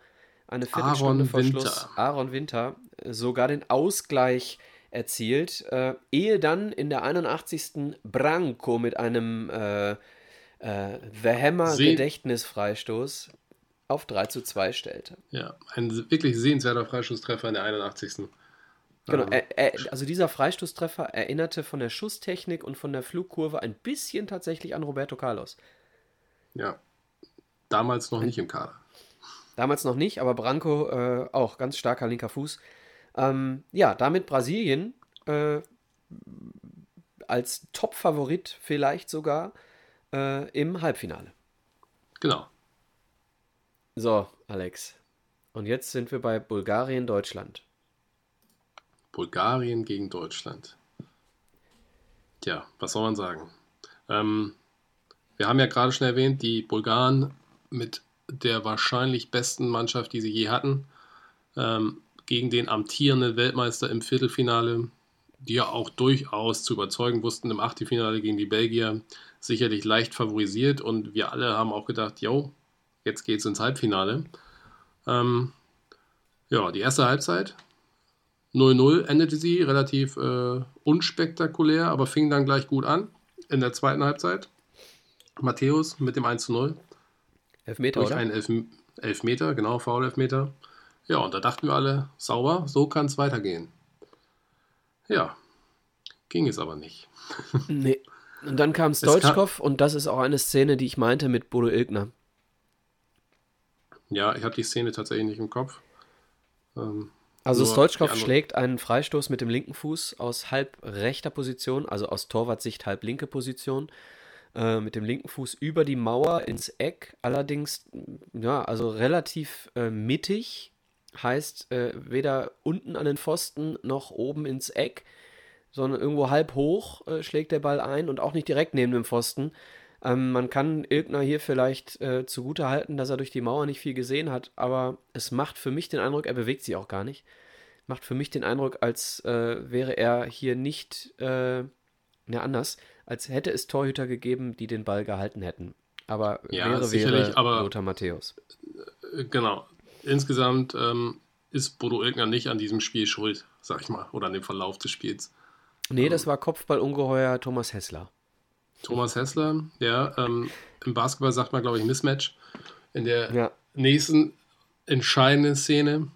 eine Viertelstunde Aaron vor Winter. Schluss, Aaron Winter, äh, sogar den Ausgleich erzielt, äh, ehe dann in der 81. Branco mit einem äh, äh, The Hammer Gedächtnisfreistoß auf 3 zu 2 stellte. Ja, ein wirklich sehenswerter Freistoßtreffer in der 81. Genau, ähm, er, er, also dieser Freistoßtreffer erinnerte von der Schusstechnik und von der Flugkurve ein bisschen tatsächlich an Roberto Carlos. Ja, damals noch nicht im Kader. Damals noch nicht, aber Branco äh, auch ganz starker linker Fuß. Ähm, ja, damit Brasilien äh, als Top-Favorit vielleicht sogar äh, im Halbfinale. Genau. So, Alex. Und jetzt sind wir bei Bulgarien, Deutschland. Bulgarien gegen Deutschland. Tja, was soll man sagen? Ähm, wir haben ja gerade schon erwähnt, die Bulgaren mit der wahrscheinlich besten Mannschaft, die sie je hatten, ähm, gegen den amtierenden Weltmeister im Viertelfinale, die ja auch durchaus zu überzeugen wussten im Achtelfinale gegen die Belgier, sicherlich leicht favorisiert und wir alle haben auch gedacht, jo, Jetzt geht es ins Halbfinale. Ähm, ja, die erste Halbzeit 0-0 endete sie, relativ äh, unspektakulär, aber fing dann gleich gut an. In der zweiten Halbzeit Matthäus mit dem 1-0. Elfmeter, durch oder? einen Elf Elfmeter, genau, Foul-Elfmeter. Ja, und da dachten wir alle, sauber, so kann es weitergehen. Ja, ging es aber nicht. nee. Und dann kam Stoichkov und das ist auch eine Szene, die ich meinte mit Bodo Ilgner. Ja, ich habe die Szene tatsächlich nicht im Kopf. Ähm, also Stoichkov schlägt einen Freistoß mit dem linken Fuß aus halb rechter Position, also aus Torwartsicht halb linke Position, äh, mit dem linken Fuß über die Mauer ins Eck. Allerdings, ja, also relativ äh, mittig, heißt äh, weder unten an den Pfosten noch oben ins Eck, sondern irgendwo halb hoch äh, schlägt der Ball ein und auch nicht direkt neben dem Pfosten. Ähm, man kann Ilgner hier vielleicht äh, zugute halten, dass er durch die Mauer nicht viel gesehen hat, aber es macht für mich den Eindruck, er bewegt sich auch gar nicht. Macht für mich den Eindruck, als äh, wäre er hier nicht, äh, ne, anders, als hätte es Torhüter gegeben, die den Ball gehalten hätten. Aber ja, wäre, wäre aber, Lothar Matthäus. Äh, genau. Insgesamt ähm, ist Bodo Ilgner nicht an diesem Spiel schuld, sag ich mal, oder an dem Verlauf des Spiels. Nee, das war Kopfballungeheuer Thomas Hessler. Thomas Hessler, ja. Ähm, Im Basketball sagt man, glaube ich, Mismatch. In der ja. nächsten entscheidenden Szene,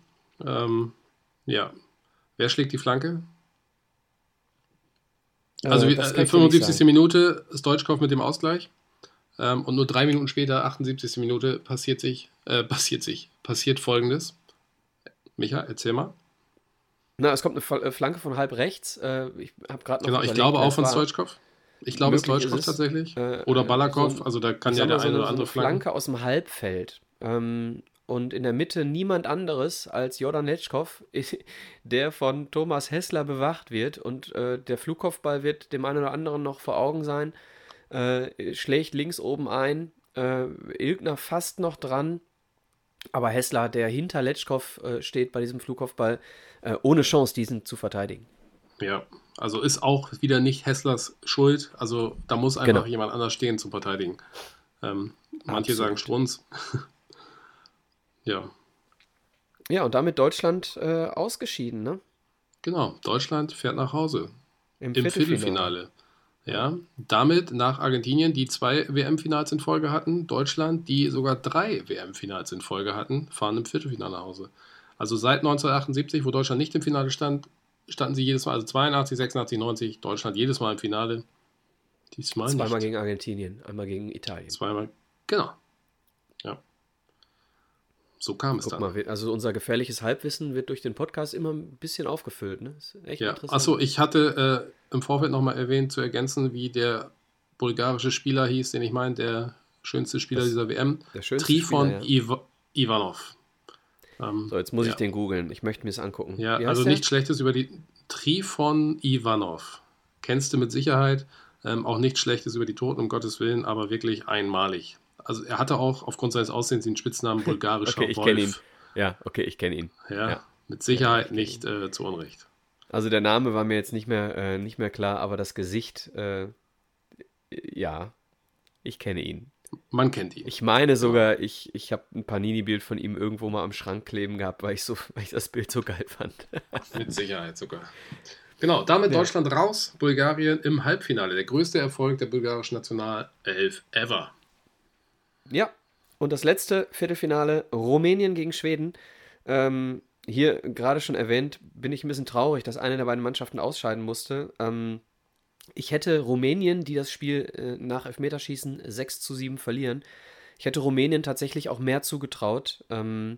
ähm, ja. Wer schlägt die Flanke? Äh, also äh, 75. Minute ist Deutschkopf mit dem Ausgleich. Ähm, und nur drei Minuten später, 78. Minute, passiert sich, äh, passiert sich, passiert folgendes. Micha, erzähl mal. Na, es kommt eine äh, Flanke von halb rechts. Äh, ich habe gerade noch. Genau, ich glaube auch von Stoichkov. Ich glaube, es ist Stoichkov tatsächlich. Äh, oder Balakov. So also da kann ja der eine so oder andere so eine Flanke aus dem Halbfeld. Ähm, und in der Mitte niemand anderes als Jordan Letschkow, der von Thomas Hessler bewacht wird. Und äh, der Flugkopfball wird dem einen oder anderen noch vor Augen sein. Äh, schlägt links oben ein. Äh, Ilgner fast noch dran. Aber Hessler, der hinter Letschkow äh, steht bei diesem Flugkopfball, äh, ohne Chance, diesen zu verteidigen. Ja, also ist auch wieder nicht Hesslers Schuld. Also da muss einfach genau. jemand anders stehen zum Verteidigen. Ähm, manche sagen Strunz. ja. Ja, und damit Deutschland äh, ausgeschieden, ne? Genau, Deutschland fährt nach Hause. Im, Im Viertelfinale. Viertelfinale. Ja, damit nach Argentinien, die zwei WM-Finals in Folge hatten, Deutschland, die sogar drei WM-Finals in Folge hatten, fahren im Viertelfinale nach Hause. Also seit 1978, wo Deutschland nicht im Finale stand, standen sie jedes Mal, also 82, 86, 90, Deutschland jedes Mal im Finale. Diesmal Zweimal nicht. gegen Argentinien, einmal gegen Italien. Zweimal, genau. Ja. So kam es Guck dann. Mal, also unser gefährliches Halbwissen wird durch den Podcast immer ein bisschen aufgefüllt. Ne? Ist echt ja. interessant. Achso, ich hatte äh, im Vorfeld nochmal erwähnt, zu ergänzen, wie der bulgarische Spieler hieß, den ich meine, der schönste Spieler das, dieser WM. Der schönste Trifon Spieler, ja. Iv Ivanov. Ähm, so, jetzt muss ja. ich den googeln. Ich möchte mir es angucken. Ja, also der? nichts Schlechtes über die Trifon Ivanov. Kennst du mit Sicherheit. Ähm, auch nichts Schlechtes über die Toten, um Gottes Willen, aber wirklich einmalig. Also er hatte auch aufgrund seines Aussehens den Spitznamen bulgarischer okay, ich kenne ihn. Ja, okay, ich kenne ihn. Ja, ja, mit Sicherheit nicht äh, zu Unrecht. Also der Name war mir jetzt nicht mehr, äh, nicht mehr klar, aber das Gesicht, äh, ja, ich kenne ihn. Man kennt ihn. Ich meine sogar, ich, ich habe ein Panini-Bild von ihm irgendwo mal am Schrank kleben gehabt, weil ich, so, weil ich das Bild so geil fand. Mit Sicherheit sogar. Genau, damit ja. Deutschland raus, Bulgarien im Halbfinale. Der größte Erfolg der bulgarischen Nationalelf ever. Ja, und das letzte Viertelfinale, Rumänien gegen Schweden. Ähm, hier gerade schon erwähnt, bin ich ein bisschen traurig, dass eine der beiden Mannschaften ausscheiden musste. Ähm, ich hätte Rumänien, die das Spiel äh, nach Elfmeterschießen 6 zu 7 verlieren, ich hätte Rumänien tatsächlich auch mehr zugetraut. Ähm,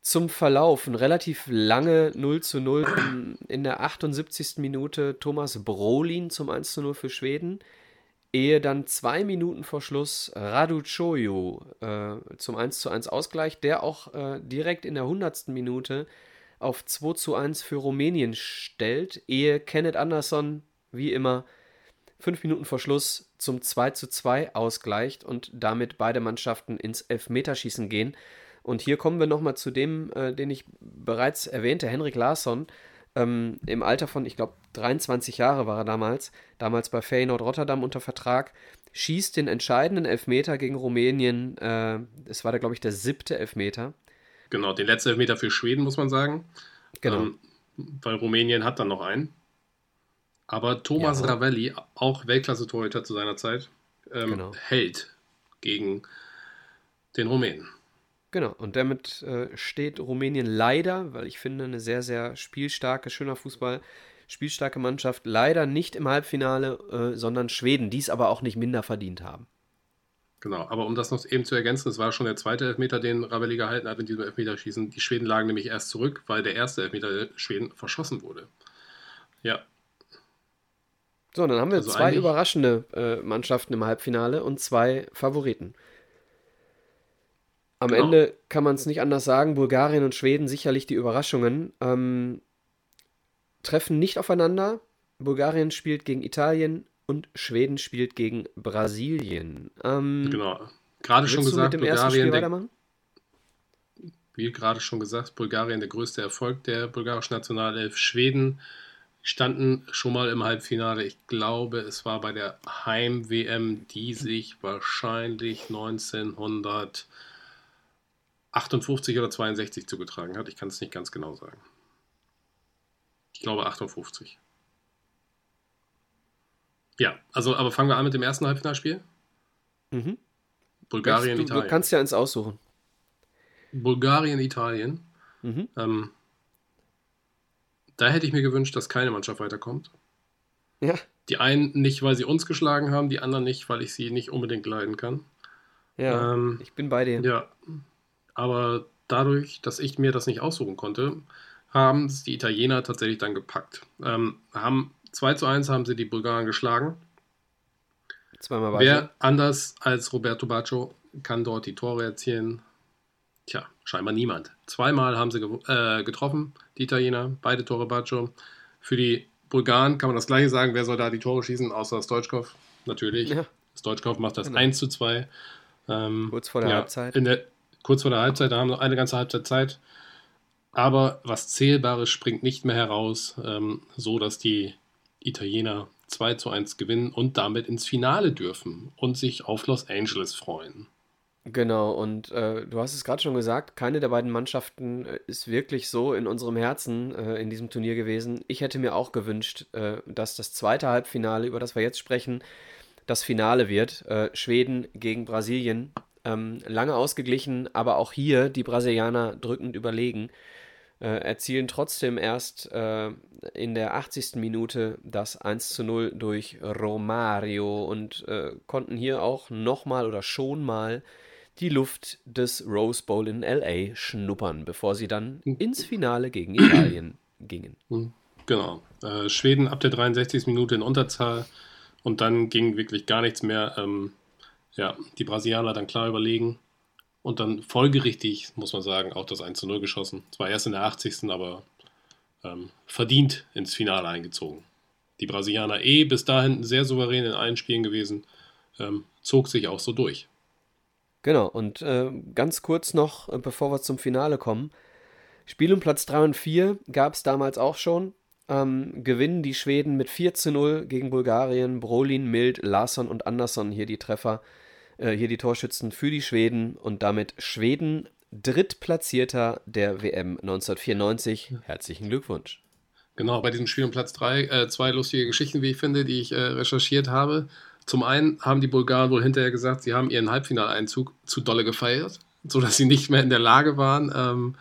zum Verlauf ein relativ lange 0 zu 0 in, der 78. Minute Thomas Brolin zum 1 zu 0 für Schweden, ehe dann zwei Minuten vor Schluss Radu Choyo äh, zum 1 zu 1 Ausgleich, der auch äh, direkt in der 100. Minute auf 2 zu 1 für Rumänien stellt, ehe Kenneth Anderson wie immer, fünf Minuten vor Schluss zum 2 zu 2 ausgleicht und damit beide Mannschaften ins Elfmeterschießen gehen. Und hier kommen wir nochmal zu dem, äh, den ich bereits erwähnte, Henrik Larsson. Ähm, Im Alter von, ich glaube, 23 Jahre war er damals, damals bei Feyenoord Rotterdam unter Vertrag, schießt den entscheidenden Elfmeter gegen Rumänien. Äh, es war da, glaube ich, der siebte Elfmeter. Genau, den letzten Elfmeter für Schweden, muss man sagen. Genau. Ähm, weil Rumänien hat dann noch einen. Aber Thomas ja. Ravelli, auch Weltklasse-Torhüter zu seiner Zeit, ähm, genau. hält gegen den Rumänen. Genau, und damit äh, steht Rumänien leider, weil ich finde, eine sehr, sehr spielstarke, schöner Fußball, spielstarke Mannschaft, leider nicht im Halbfinale, äh, sondern Schweden, die es aber auch nicht minder verdient haben. Genau, aber um das noch eben zu ergänzen, es war schon der zweite Elfmeter, den Rabelli gehalten hat in diesem Elfmeterschießen. Die Schweden lagen nämlich erst zurück, weil der erste Elfmeter der Schweden verschossen wurde. Ja. So, dann haben wir also zwei überraschende äh, Mannschaften im Halbfinale und zwei Favoriten. Am genau. Ende kann man es nicht anders sagen. Bulgarien und Schweden sicherlich die Überraschungen. Ähm, treffen nicht aufeinander. Bulgarien spielt gegen Italien, und Schweden spielt gegen Brasilien. Ähm, genau. Gerade schon gesagt, mit dem Bulgarien. Spiel weitermachen? Wie gerade schon gesagt, Bulgarien der größte Erfolg der bulgarischen Nationalelf. Schweden standen schon mal im Halbfinale. Ich glaube, es war bei der Heim-WM, die sich wahrscheinlich 1958 oder 62 zugetragen hat. Ich kann es nicht ganz genau sagen. Ich glaube 58. Ja, also, aber fangen wir an mit dem ersten Halbfinalspiel. Mhm. Bulgarien, du, Italien. Du kannst ja eins aussuchen. Bulgarien, Italien. Mhm. Ähm, da hätte ich mir gewünscht, dass keine Mannschaft weiterkommt. Ja. Die einen nicht, weil sie uns geschlagen haben, die anderen nicht, weil ich sie nicht unbedingt leiden kann. Ja, ähm, ich bin bei dir. Ja, aber dadurch, dass ich mir das nicht aussuchen konnte, haben es die Italiener tatsächlich dann gepackt. Ähm, haben 2 zu 1 haben sie die Bulgaren geschlagen. Zweimal weiter. Wer anders als Roberto Baccio kann dort die Tore erzielen? Tja, scheinbar niemand. Zweimal haben sie äh, getroffen, die Italiener, beide Tore Baccio. Für die Bulgaren kann man das gleiche sagen. Wer soll da die Tore schießen, außer Stoichkov? Natürlich. Ja. Stoichkov macht das genau. 1 zu 2. Ähm, kurz vor der ja, Halbzeit. Der, kurz vor der Halbzeit, da haben wir eine ganze Halbzeit Zeit. Aber was Zählbares springt nicht mehr heraus, ähm, so dass die Italiener 2 zu 1 gewinnen und damit ins Finale dürfen und sich auf Los Angeles freuen. Genau, und äh, du hast es gerade schon gesagt, keine der beiden Mannschaften äh, ist wirklich so in unserem Herzen äh, in diesem Turnier gewesen. Ich hätte mir auch gewünscht, äh, dass das zweite Halbfinale, über das wir jetzt sprechen, das Finale wird. Äh, Schweden gegen Brasilien. Ähm, lange ausgeglichen, aber auch hier die Brasilianer drückend überlegen erzielen trotzdem erst in der 80. Minute das 1 zu 0 durch Romario und konnten hier auch nochmal oder schon mal die Luft des Rose Bowl in LA schnuppern, bevor sie dann ins Finale gegen Italien gingen. Hm, genau. Äh, Schweden ab der 63. Minute in Unterzahl und dann ging wirklich gar nichts mehr. Ähm, ja, die Brasilianer dann klar überlegen und dann folgerichtig, muss man sagen, auch das 1 zu 0 geschossen. Zwar erst in der 80. aber ähm, verdient ins Finale eingezogen. Die Brasilianer eh bis dahin sehr souverän in allen Spielen gewesen, ähm, zog sich auch so durch. Genau, und äh, ganz kurz noch, äh, bevor wir zum Finale kommen. Spiel um Platz 3 und 4 gab es damals auch schon. Ähm, gewinnen die Schweden mit 4 zu 0 gegen Bulgarien. Brolin, Mild, Larsson und Andersson hier die Treffer. Äh, hier die Torschützen für die Schweden und damit Schweden Drittplatzierter der WM 1994. Herzlichen Glückwunsch. Genau, bei diesem Spiel um Platz 3 äh, zwei lustige Geschichten, wie ich finde, die ich äh, recherchiert habe. Zum einen haben die Bulgaren wohl hinterher gesagt, sie haben ihren Halbfinaleinzug zu dolle gefeiert, sodass sie nicht mehr in der Lage waren, ähm,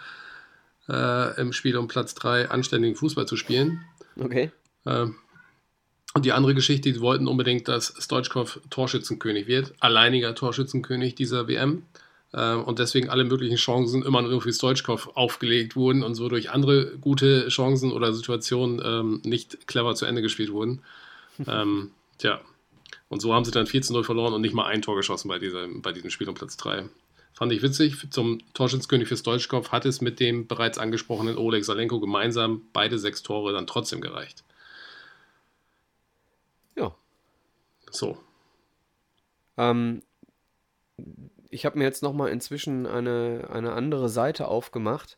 äh, im Spiel um Platz 3 anständigen Fußball zu spielen. Okay. Ähm, und die andere Geschichte, die wollten unbedingt, dass Stoichkov Torschützenkönig wird, alleiniger Torschützenkönig dieser WM. Ähm, und deswegen alle möglichen Chancen immer nur für Stoichkov aufgelegt wurden und so durch andere gute Chancen oder Situationen ähm, nicht clever zu Ende gespielt wurden. ähm, tja, und so haben sie dann 14-0 verloren und nicht mal ein Tor geschossen bei, dieser, bei diesem Spiel um Platz 3. Fand ich witzig. Zum Torschützenkönig für Stoichkov hat es mit dem bereits angesprochenen Oleg Salenko gemeinsam beide sechs Tore dann trotzdem gereicht. So. Ähm, ich habe mir jetzt nochmal inzwischen eine, eine andere Seite aufgemacht.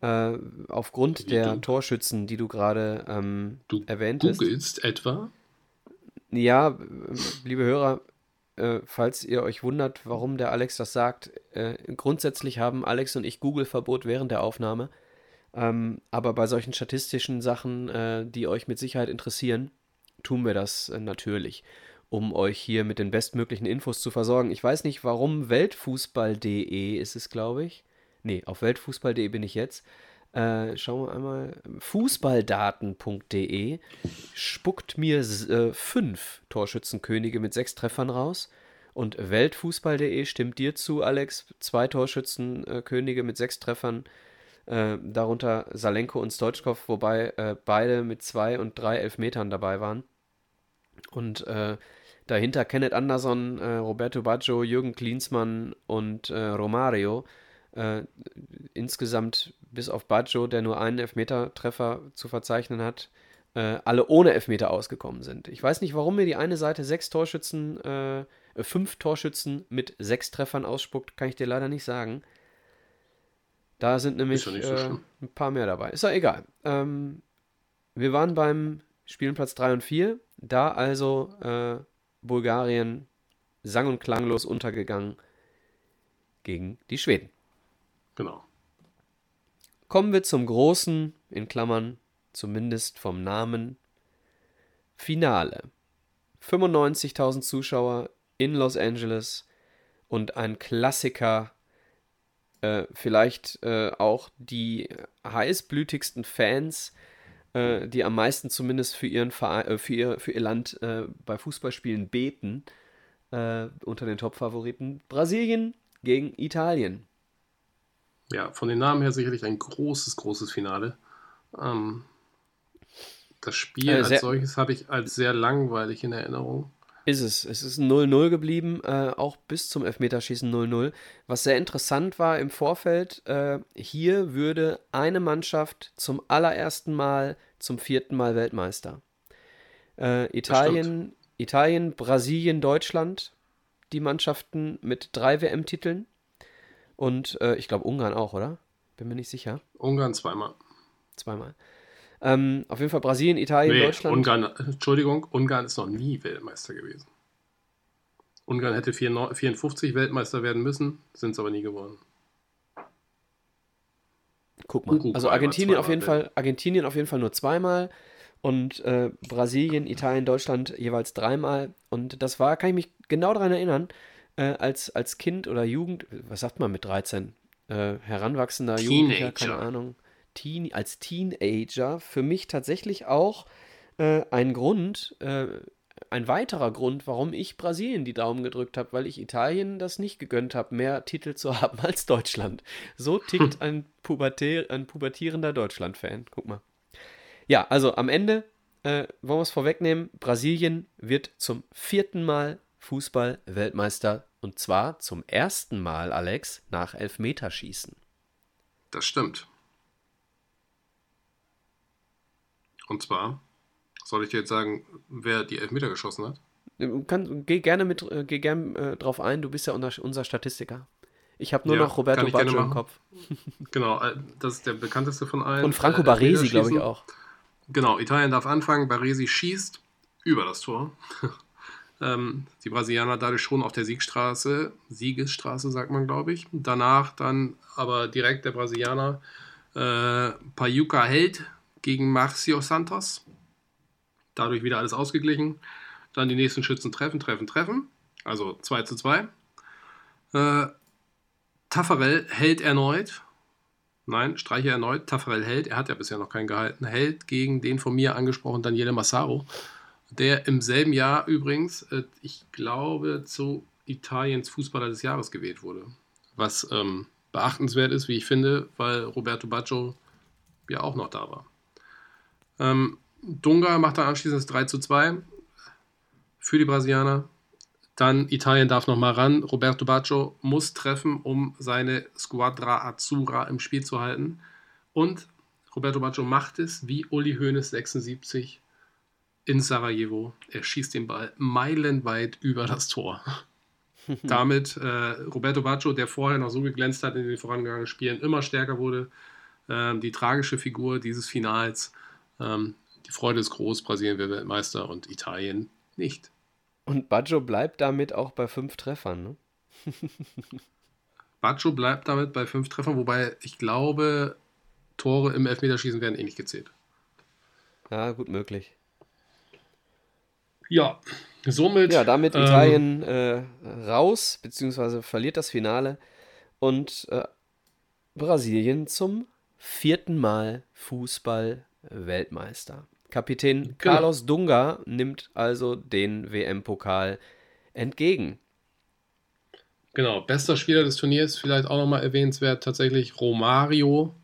Äh, aufgrund Wie der du? Torschützen, die du gerade ähm, du erwähnt hast. Du googelst etwa? Ja, liebe Hörer, äh, falls ihr euch wundert, warum der Alex das sagt, äh, grundsätzlich haben Alex und ich Google-Verbot während der Aufnahme. Ähm, aber bei solchen statistischen Sachen, äh, die euch mit Sicherheit interessieren, tun wir das äh, natürlich, um euch hier mit den bestmöglichen Infos zu versorgen. Ich weiß nicht, warum Weltfußball.de ist es, glaube ich. Nee, auf weltfußball.de bin ich jetzt. Äh, schauen wir einmal. Fußballdaten.de spuckt mir äh, fünf Torschützenkönige mit sechs Treffern raus. Und Weltfußball.de stimmt dir zu, Alex. Zwei Torschützenkönige mit sechs Treffern. Äh, darunter Salenko und Stoichkov, wobei äh, beide mit zwei und drei Elfmetern dabei waren. Und äh, dahinter Kenneth Anderson, äh, Roberto Baggio, Jürgen Klinsmann und äh, Romario. Äh, insgesamt bis auf Baggio, der nur einen Elfmeter-Treffer zu verzeichnen hat, alle ohne Elfmeter ausgekommen sind. Ich weiß nicht, warum mir die eine Seite sechs Torschützen äh, fünf Torschützen mit sechs Treffern ausspuckt, kann ich dir leider nicht sagen. Da sind nämlich so äh, ein paar mehr dabei. Ist ja egal. Ähm, wir waren beim Spielenplatz 3 und 4. Da also äh, Bulgarien sang- und klanglos untergegangen gegen die Schweden. Genau. Kommen wir zum großen, in Klammern, zumindest vom Namen, Finale. 95.000 Zuschauer in Los Angeles und ein Klassiker, äh, vielleicht äh, auch die heißblütigsten Fans, äh, die am meisten zumindest für, ihren Verein, äh, für, ihr, für ihr Land äh, bei Fußballspielen beten, äh, unter den Top-Favoriten. Brasilien gegen Italien. Ja, von den Namen her sicherlich ein großes, großes Finale. Ähm, das Spiel als solches habe ich als sehr langweilig in Erinnerung. Ist es. Es ist 0-0 geblieben, äh, auch bis zum Elfmeterschießen 0-0. Was sehr interessant war im Vorfeld, äh, hier würde eine Mannschaft zum allerersten Mal zum vierten Mal Weltmeister. Äh, Italien, Italien, Brasilien, Deutschland, die Mannschaften mit drei WM-Titeln. Und äh, ich glaube Ungarn auch, oder? Bin mir nicht sicher. Ungarn zweimal. Zweimal. Ähm, auf jeden Fall Brasilien, Italien, nee, Deutschland. Ungarn, Entschuldigung, Ungarn ist noch nie Weltmeister gewesen. Ungarn hätte 54 Weltmeister werden müssen, sind es aber nie geworden. Guck mal. Also Argentinien auf jeden Fall, Argentinien auf jeden Fall nur zweimal und äh, Brasilien, Italien, Deutschland jeweils dreimal. Und das war, kann ich mich genau daran erinnern, äh, als, als Kind oder Jugend, was sagt man mit 13? Äh, heranwachsender Teenager. Jugendlicher, keine Ahnung. Teen, als Teenager für mich tatsächlich auch äh, ein Grund, äh, ein weiterer Grund, warum ich Brasilien die Daumen gedrückt habe, weil ich Italien das nicht gegönnt habe, mehr Titel zu haben als Deutschland. So tickt ein, Pubertä ein pubertierender Deutschland-Fan. Guck mal. Ja, also am Ende äh, wollen wir es vorwegnehmen: Brasilien wird zum vierten Mal Fußball-Weltmeister und zwar zum ersten Mal, Alex, nach Elfmeterschießen. Das stimmt. Und zwar, soll ich dir jetzt sagen, wer die Elfmeter geschossen hat? Kann, geh gerne mit, äh, geh gern äh, drauf ein, du bist ja unser, unser Statistiker. Ich habe nur ja, noch Roberto Baggio im Kopf. genau, äh, das ist der bekannteste von allen. Und Franco äh, Baresi, glaube ich, auch. Genau, Italien darf anfangen, Baresi schießt über das Tor. Ähm, die Brasilianer dadurch schon auf der Siegstraße, Siegesstraße sagt man, glaube ich. Danach dann aber direkt der Brasilianer äh, Payuca hält gegen Marcio Santos. Dadurch wieder alles ausgeglichen. Dann die nächsten Schützen treffen, treffen, treffen. Also 2 zu 2. Äh, Taffarel hält erneut. Nein, streiche erneut. Taffarel hält. Er hat ja bisher noch keinen gehalten. Hält gegen den von mir angesprochenen Daniele Massaro. Der im selben Jahr übrigens, äh, ich glaube, zu Italiens Fußballer des Jahres gewählt wurde. Was ähm, beachtenswert ist, wie ich finde, weil Roberto Baggio ja auch noch da war. Ähm, Dunga macht dann anschließend das 3 zu 2 für die Brasilianer. Dann Italien darf nochmal ran. Roberto Baggio muss treffen, um seine Squadra Azzurra im Spiel zu halten. Und Roberto Baggio macht es wie Uli Hoeneß 76 in Sarajevo. Er schießt den Ball meilenweit über das Tor. Damit äh, Roberto Baggio, der vorher noch so geglänzt hat in den vorangegangenen Spielen, immer stärker wurde. Äh, die tragische Figur dieses Finals ähm, die Freude ist groß, Brasilien wird Weltmeister und Italien nicht. Und Baggio bleibt damit auch bei fünf Treffern, ne? Baggio bleibt damit bei fünf Treffern, wobei ich glaube, Tore im Elfmeterschießen werden eh nicht gezählt. Ja, gut möglich. Ja, somit. Ja, damit ähm, Italien äh, raus, beziehungsweise verliert das Finale und äh, Brasilien zum vierten Mal Fußball-Weltmeister. Kapitän genau. Carlos Dunga nimmt also den WM-Pokal entgegen. Genau, bester Spieler des Turniers, vielleicht auch nochmal erwähnenswert, tatsächlich Romario.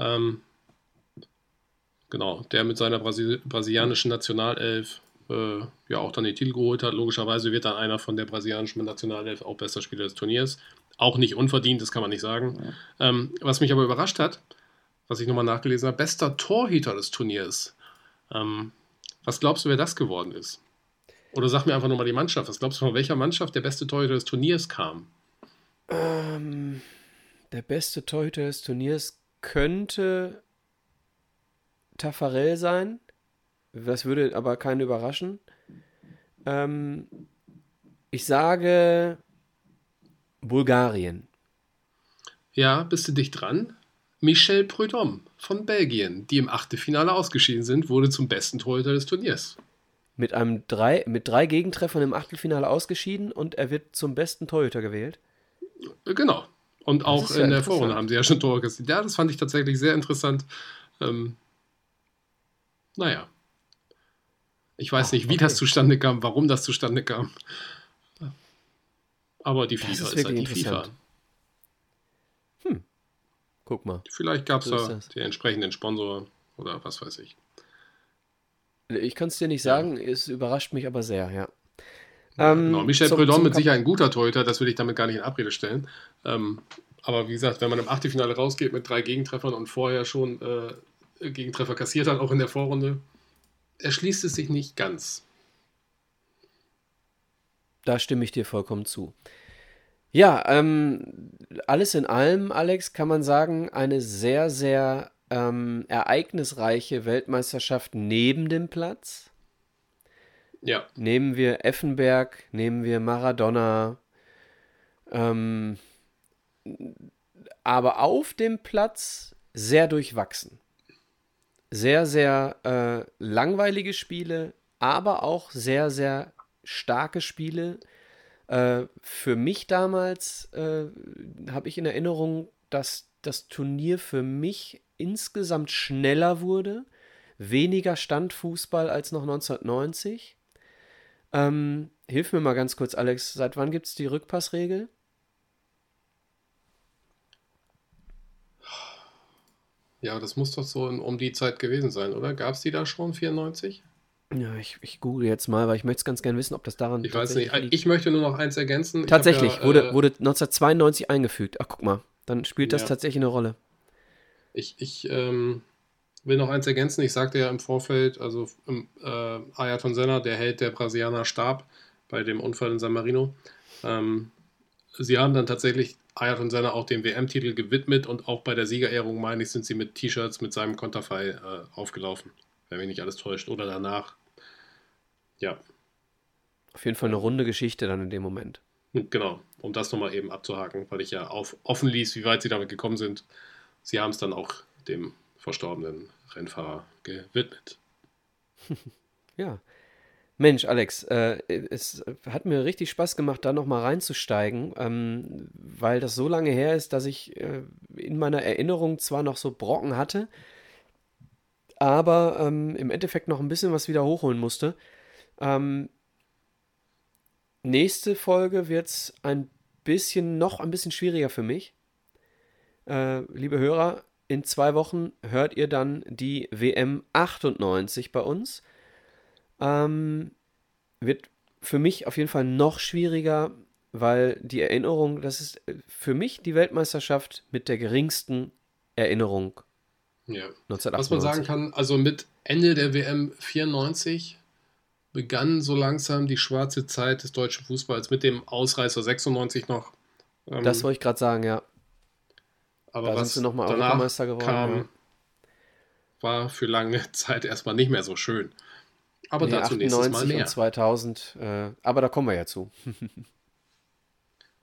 Ähm, genau, der mit seiner Brasil brasilianischen Nationalelf äh, ja auch dann den Titel geholt hat. Logischerweise wird dann einer von der brasilianischen Nationalelf auch bester Spieler des Turniers. Auch nicht unverdient, das kann man nicht sagen. Ja. Ähm, was mich aber überrascht hat, was ich nochmal nachgelesen habe, bester Torhüter des Turniers. Ähm, was glaubst du, wer das geworden ist? Oder sag mir einfach nochmal die Mannschaft. Was glaubst du, von welcher Mannschaft der beste Torhüter des Turniers kam? Ähm, der beste Torhüter des Turniers könnte Tafarel sein. Das würde aber keinen überraschen. Ähm, ich sage Bulgarien. Ja, bist du dicht dran? Michel Prudhomme von Belgien, die im Achtelfinale ausgeschieden sind, wurde zum besten Torhüter des Turniers. Mit, einem drei, mit drei Gegentreffern im Achtelfinale ausgeschieden und er wird zum besten Torhüter gewählt. Genau. Und das auch in der Vorrunde haben sie ja schon Tore gesehen. Ja, das fand ich tatsächlich sehr interessant. Ähm, naja. Ich weiß nicht, wie okay. das zustande kam, warum das zustande kam. Aber die FIFA ist, ist halt die FIFA. Hm. Guck mal. Vielleicht gab es da den entsprechenden Sponsor oder was weiß ich. Ich kann es dir nicht sagen, ja. es überrascht mich aber sehr, ja. ja ähm, genau. Michel Prudhomme mit Sicherheit ein guter Torhüter, das würde ich damit gar nicht in Abrede stellen. Ähm, aber wie gesagt, wenn man im Achtelfinale rausgeht mit drei Gegentreffern und vorher schon äh, Gegentreffer kassiert hat, auch in der Vorrunde, erschließt es sich nicht ganz. Da stimme ich dir vollkommen zu. Ja, ähm, alles in allem, Alex, kann man sagen, eine sehr, sehr ähm, ereignisreiche Weltmeisterschaft neben dem Platz. Ja. Nehmen wir Effenberg, nehmen wir Maradona. Ähm, aber auf dem Platz sehr durchwachsen. Sehr, sehr äh, langweilige Spiele, aber auch sehr, sehr starke Spiele. Äh, für mich damals äh, habe ich in Erinnerung, dass das Turnier für mich insgesamt schneller wurde, weniger Standfußball als noch 1990. Ähm, hilf mir mal ganz kurz, Alex, seit wann gibt es die Rückpassregel? Ja, das muss doch so um die Zeit gewesen sein, oder? Gab es die da schon, 94? Ja, ich, ich google jetzt mal, weil ich möchte es ganz gerne wissen, ob das daran. Ich weiß nicht. Liegt. Ich möchte nur noch eins ergänzen. Tatsächlich, ja, wurde, äh, wurde 1992 eingefügt. Ach, guck mal. Dann spielt das ja. tatsächlich eine Rolle. Ich, ich ähm, will noch eins ergänzen. Ich sagte ja im Vorfeld, also äh, Ayrton Senna, der Held der Brasilianer, starb bei dem Unfall in San Marino. Ähm, sie haben dann tatsächlich Ayrton Senna auch den WM-Titel gewidmet und auch bei der Siegerehrung, meine ich, sind sie mit T-Shirts mit seinem Konterfei äh, aufgelaufen wenn mich nicht alles täuscht, oder danach. Ja. Auf jeden Fall eine runde Geschichte dann in dem Moment. Genau, um das nochmal eben abzuhaken, weil ich ja auf, offen ließ, wie weit sie damit gekommen sind. Sie haben es dann auch dem verstorbenen Rennfahrer gewidmet. ja. Mensch, Alex, äh, es hat mir richtig Spaß gemacht, da nochmal reinzusteigen, ähm, weil das so lange her ist, dass ich äh, in meiner Erinnerung zwar noch so Brocken hatte, aber ähm, im Endeffekt noch ein bisschen was wieder hochholen musste. Ähm, nächste Folge wird es ein bisschen, noch ein bisschen schwieriger für mich. Äh, liebe Hörer, in zwei Wochen hört ihr dann die WM 98 bei uns. Ähm, wird für mich auf jeden Fall noch schwieriger, weil die Erinnerung, das ist äh, für mich die Weltmeisterschaft mit der geringsten Erinnerung ja. 1998. Was man sagen kann, also mit Ende der WM 94 begann so langsam die schwarze Zeit des deutschen Fußballs mit dem Ausreißer 96 noch. Ähm, das wollte ich gerade sagen, ja. Aber da was sind sie nochmal Europameister geworden. Kam, ja. war für lange Zeit erstmal nicht mehr so schön. Aber nee, dazu nächstes Mal mehr. Und 2000, äh, aber da kommen wir ja zu.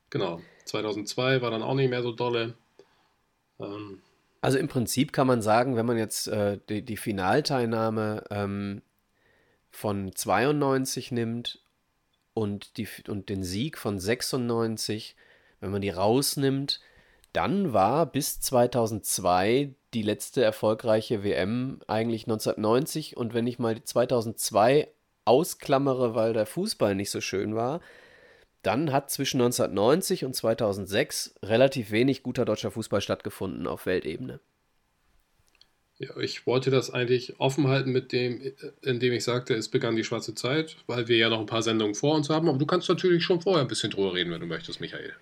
genau. 2002 war dann auch nicht mehr so dolle. Ähm, also im Prinzip kann man sagen, wenn man jetzt äh, die, die, Finalteilnahme ähm, von 92 nimmt und, die, und den Sieg von 96, wenn man die rausnimmt, dann war bis 2002 die letzte erfolgreiche WM eigentlich 1990 und wenn ich mal 2002 ausklammere, weil der Fußball nicht so schön war, dann hat zwischen 1990 und 2006 relativ wenig guter deutscher Fußball stattgefunden auf Weltebene. Ja, ich wollte das eigentlich offen halten mit dem, indem ich sagte, es begann die schwarze Zeit, weil wir ja noch ein paar Sendungen vor uns haben. Aber du kannst natürlich schon vorher ein bisschen drüber reden, wenn du möchtest, Michael.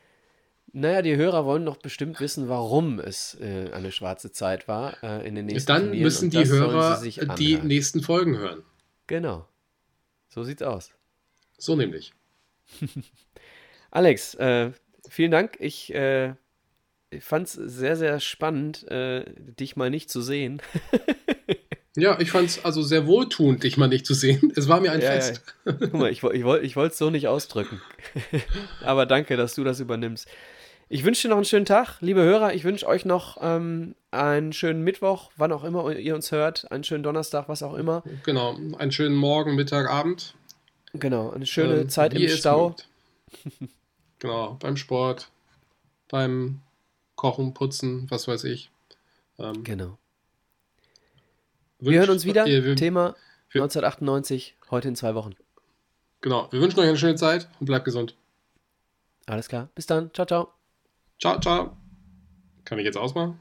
Naja, die Hörer wollen doch bestimmt wissen, warum es äh, eine schwarze Zeit war äh, in den nächsten Dann Turnieren. müssen die Hörer die nächsten Folgen hören. Genau. So sieht's aus. So nämlich. Alex, äh, vielen Dank. Ich, äh, ich fand es sehr, sehr spannend, äh, dich mal nicht zu sehen. ja, ich fand es also sehr wohltuend, dich mal nicht zu sehen. Es war mir ein ja, Fest. Ja. Guck mal, ich, ich wollte es so nicht ausdrücken. Aber danke, dass du das übernimmst. Ich wünsche dir noch einen schönen Tag, liebe Hörer. Ich wünsche euch noch ähm, einen schönen Mittwoch, wann auch immer ihr uns hört, einen schönen Donnerstag, was auch immer. Genau, einen schönen Morgen, Mittag, Abend. Genau, eine schöne ähm, Zeit im Stau. genau, beim Sport, beim Kochen, Putzen, was weiß ich. Ähm, genau. Wir hören uns wieder. Ihr, wir, Thema wir, 1998, heute in zwei Wochen. Genau, wir wünschen euch eine schöne Zeit und bleibt gesund. Alles klar, bis dann. Ciao, ciao. Ciao, ciao. Kann ich jetzt ausmachen?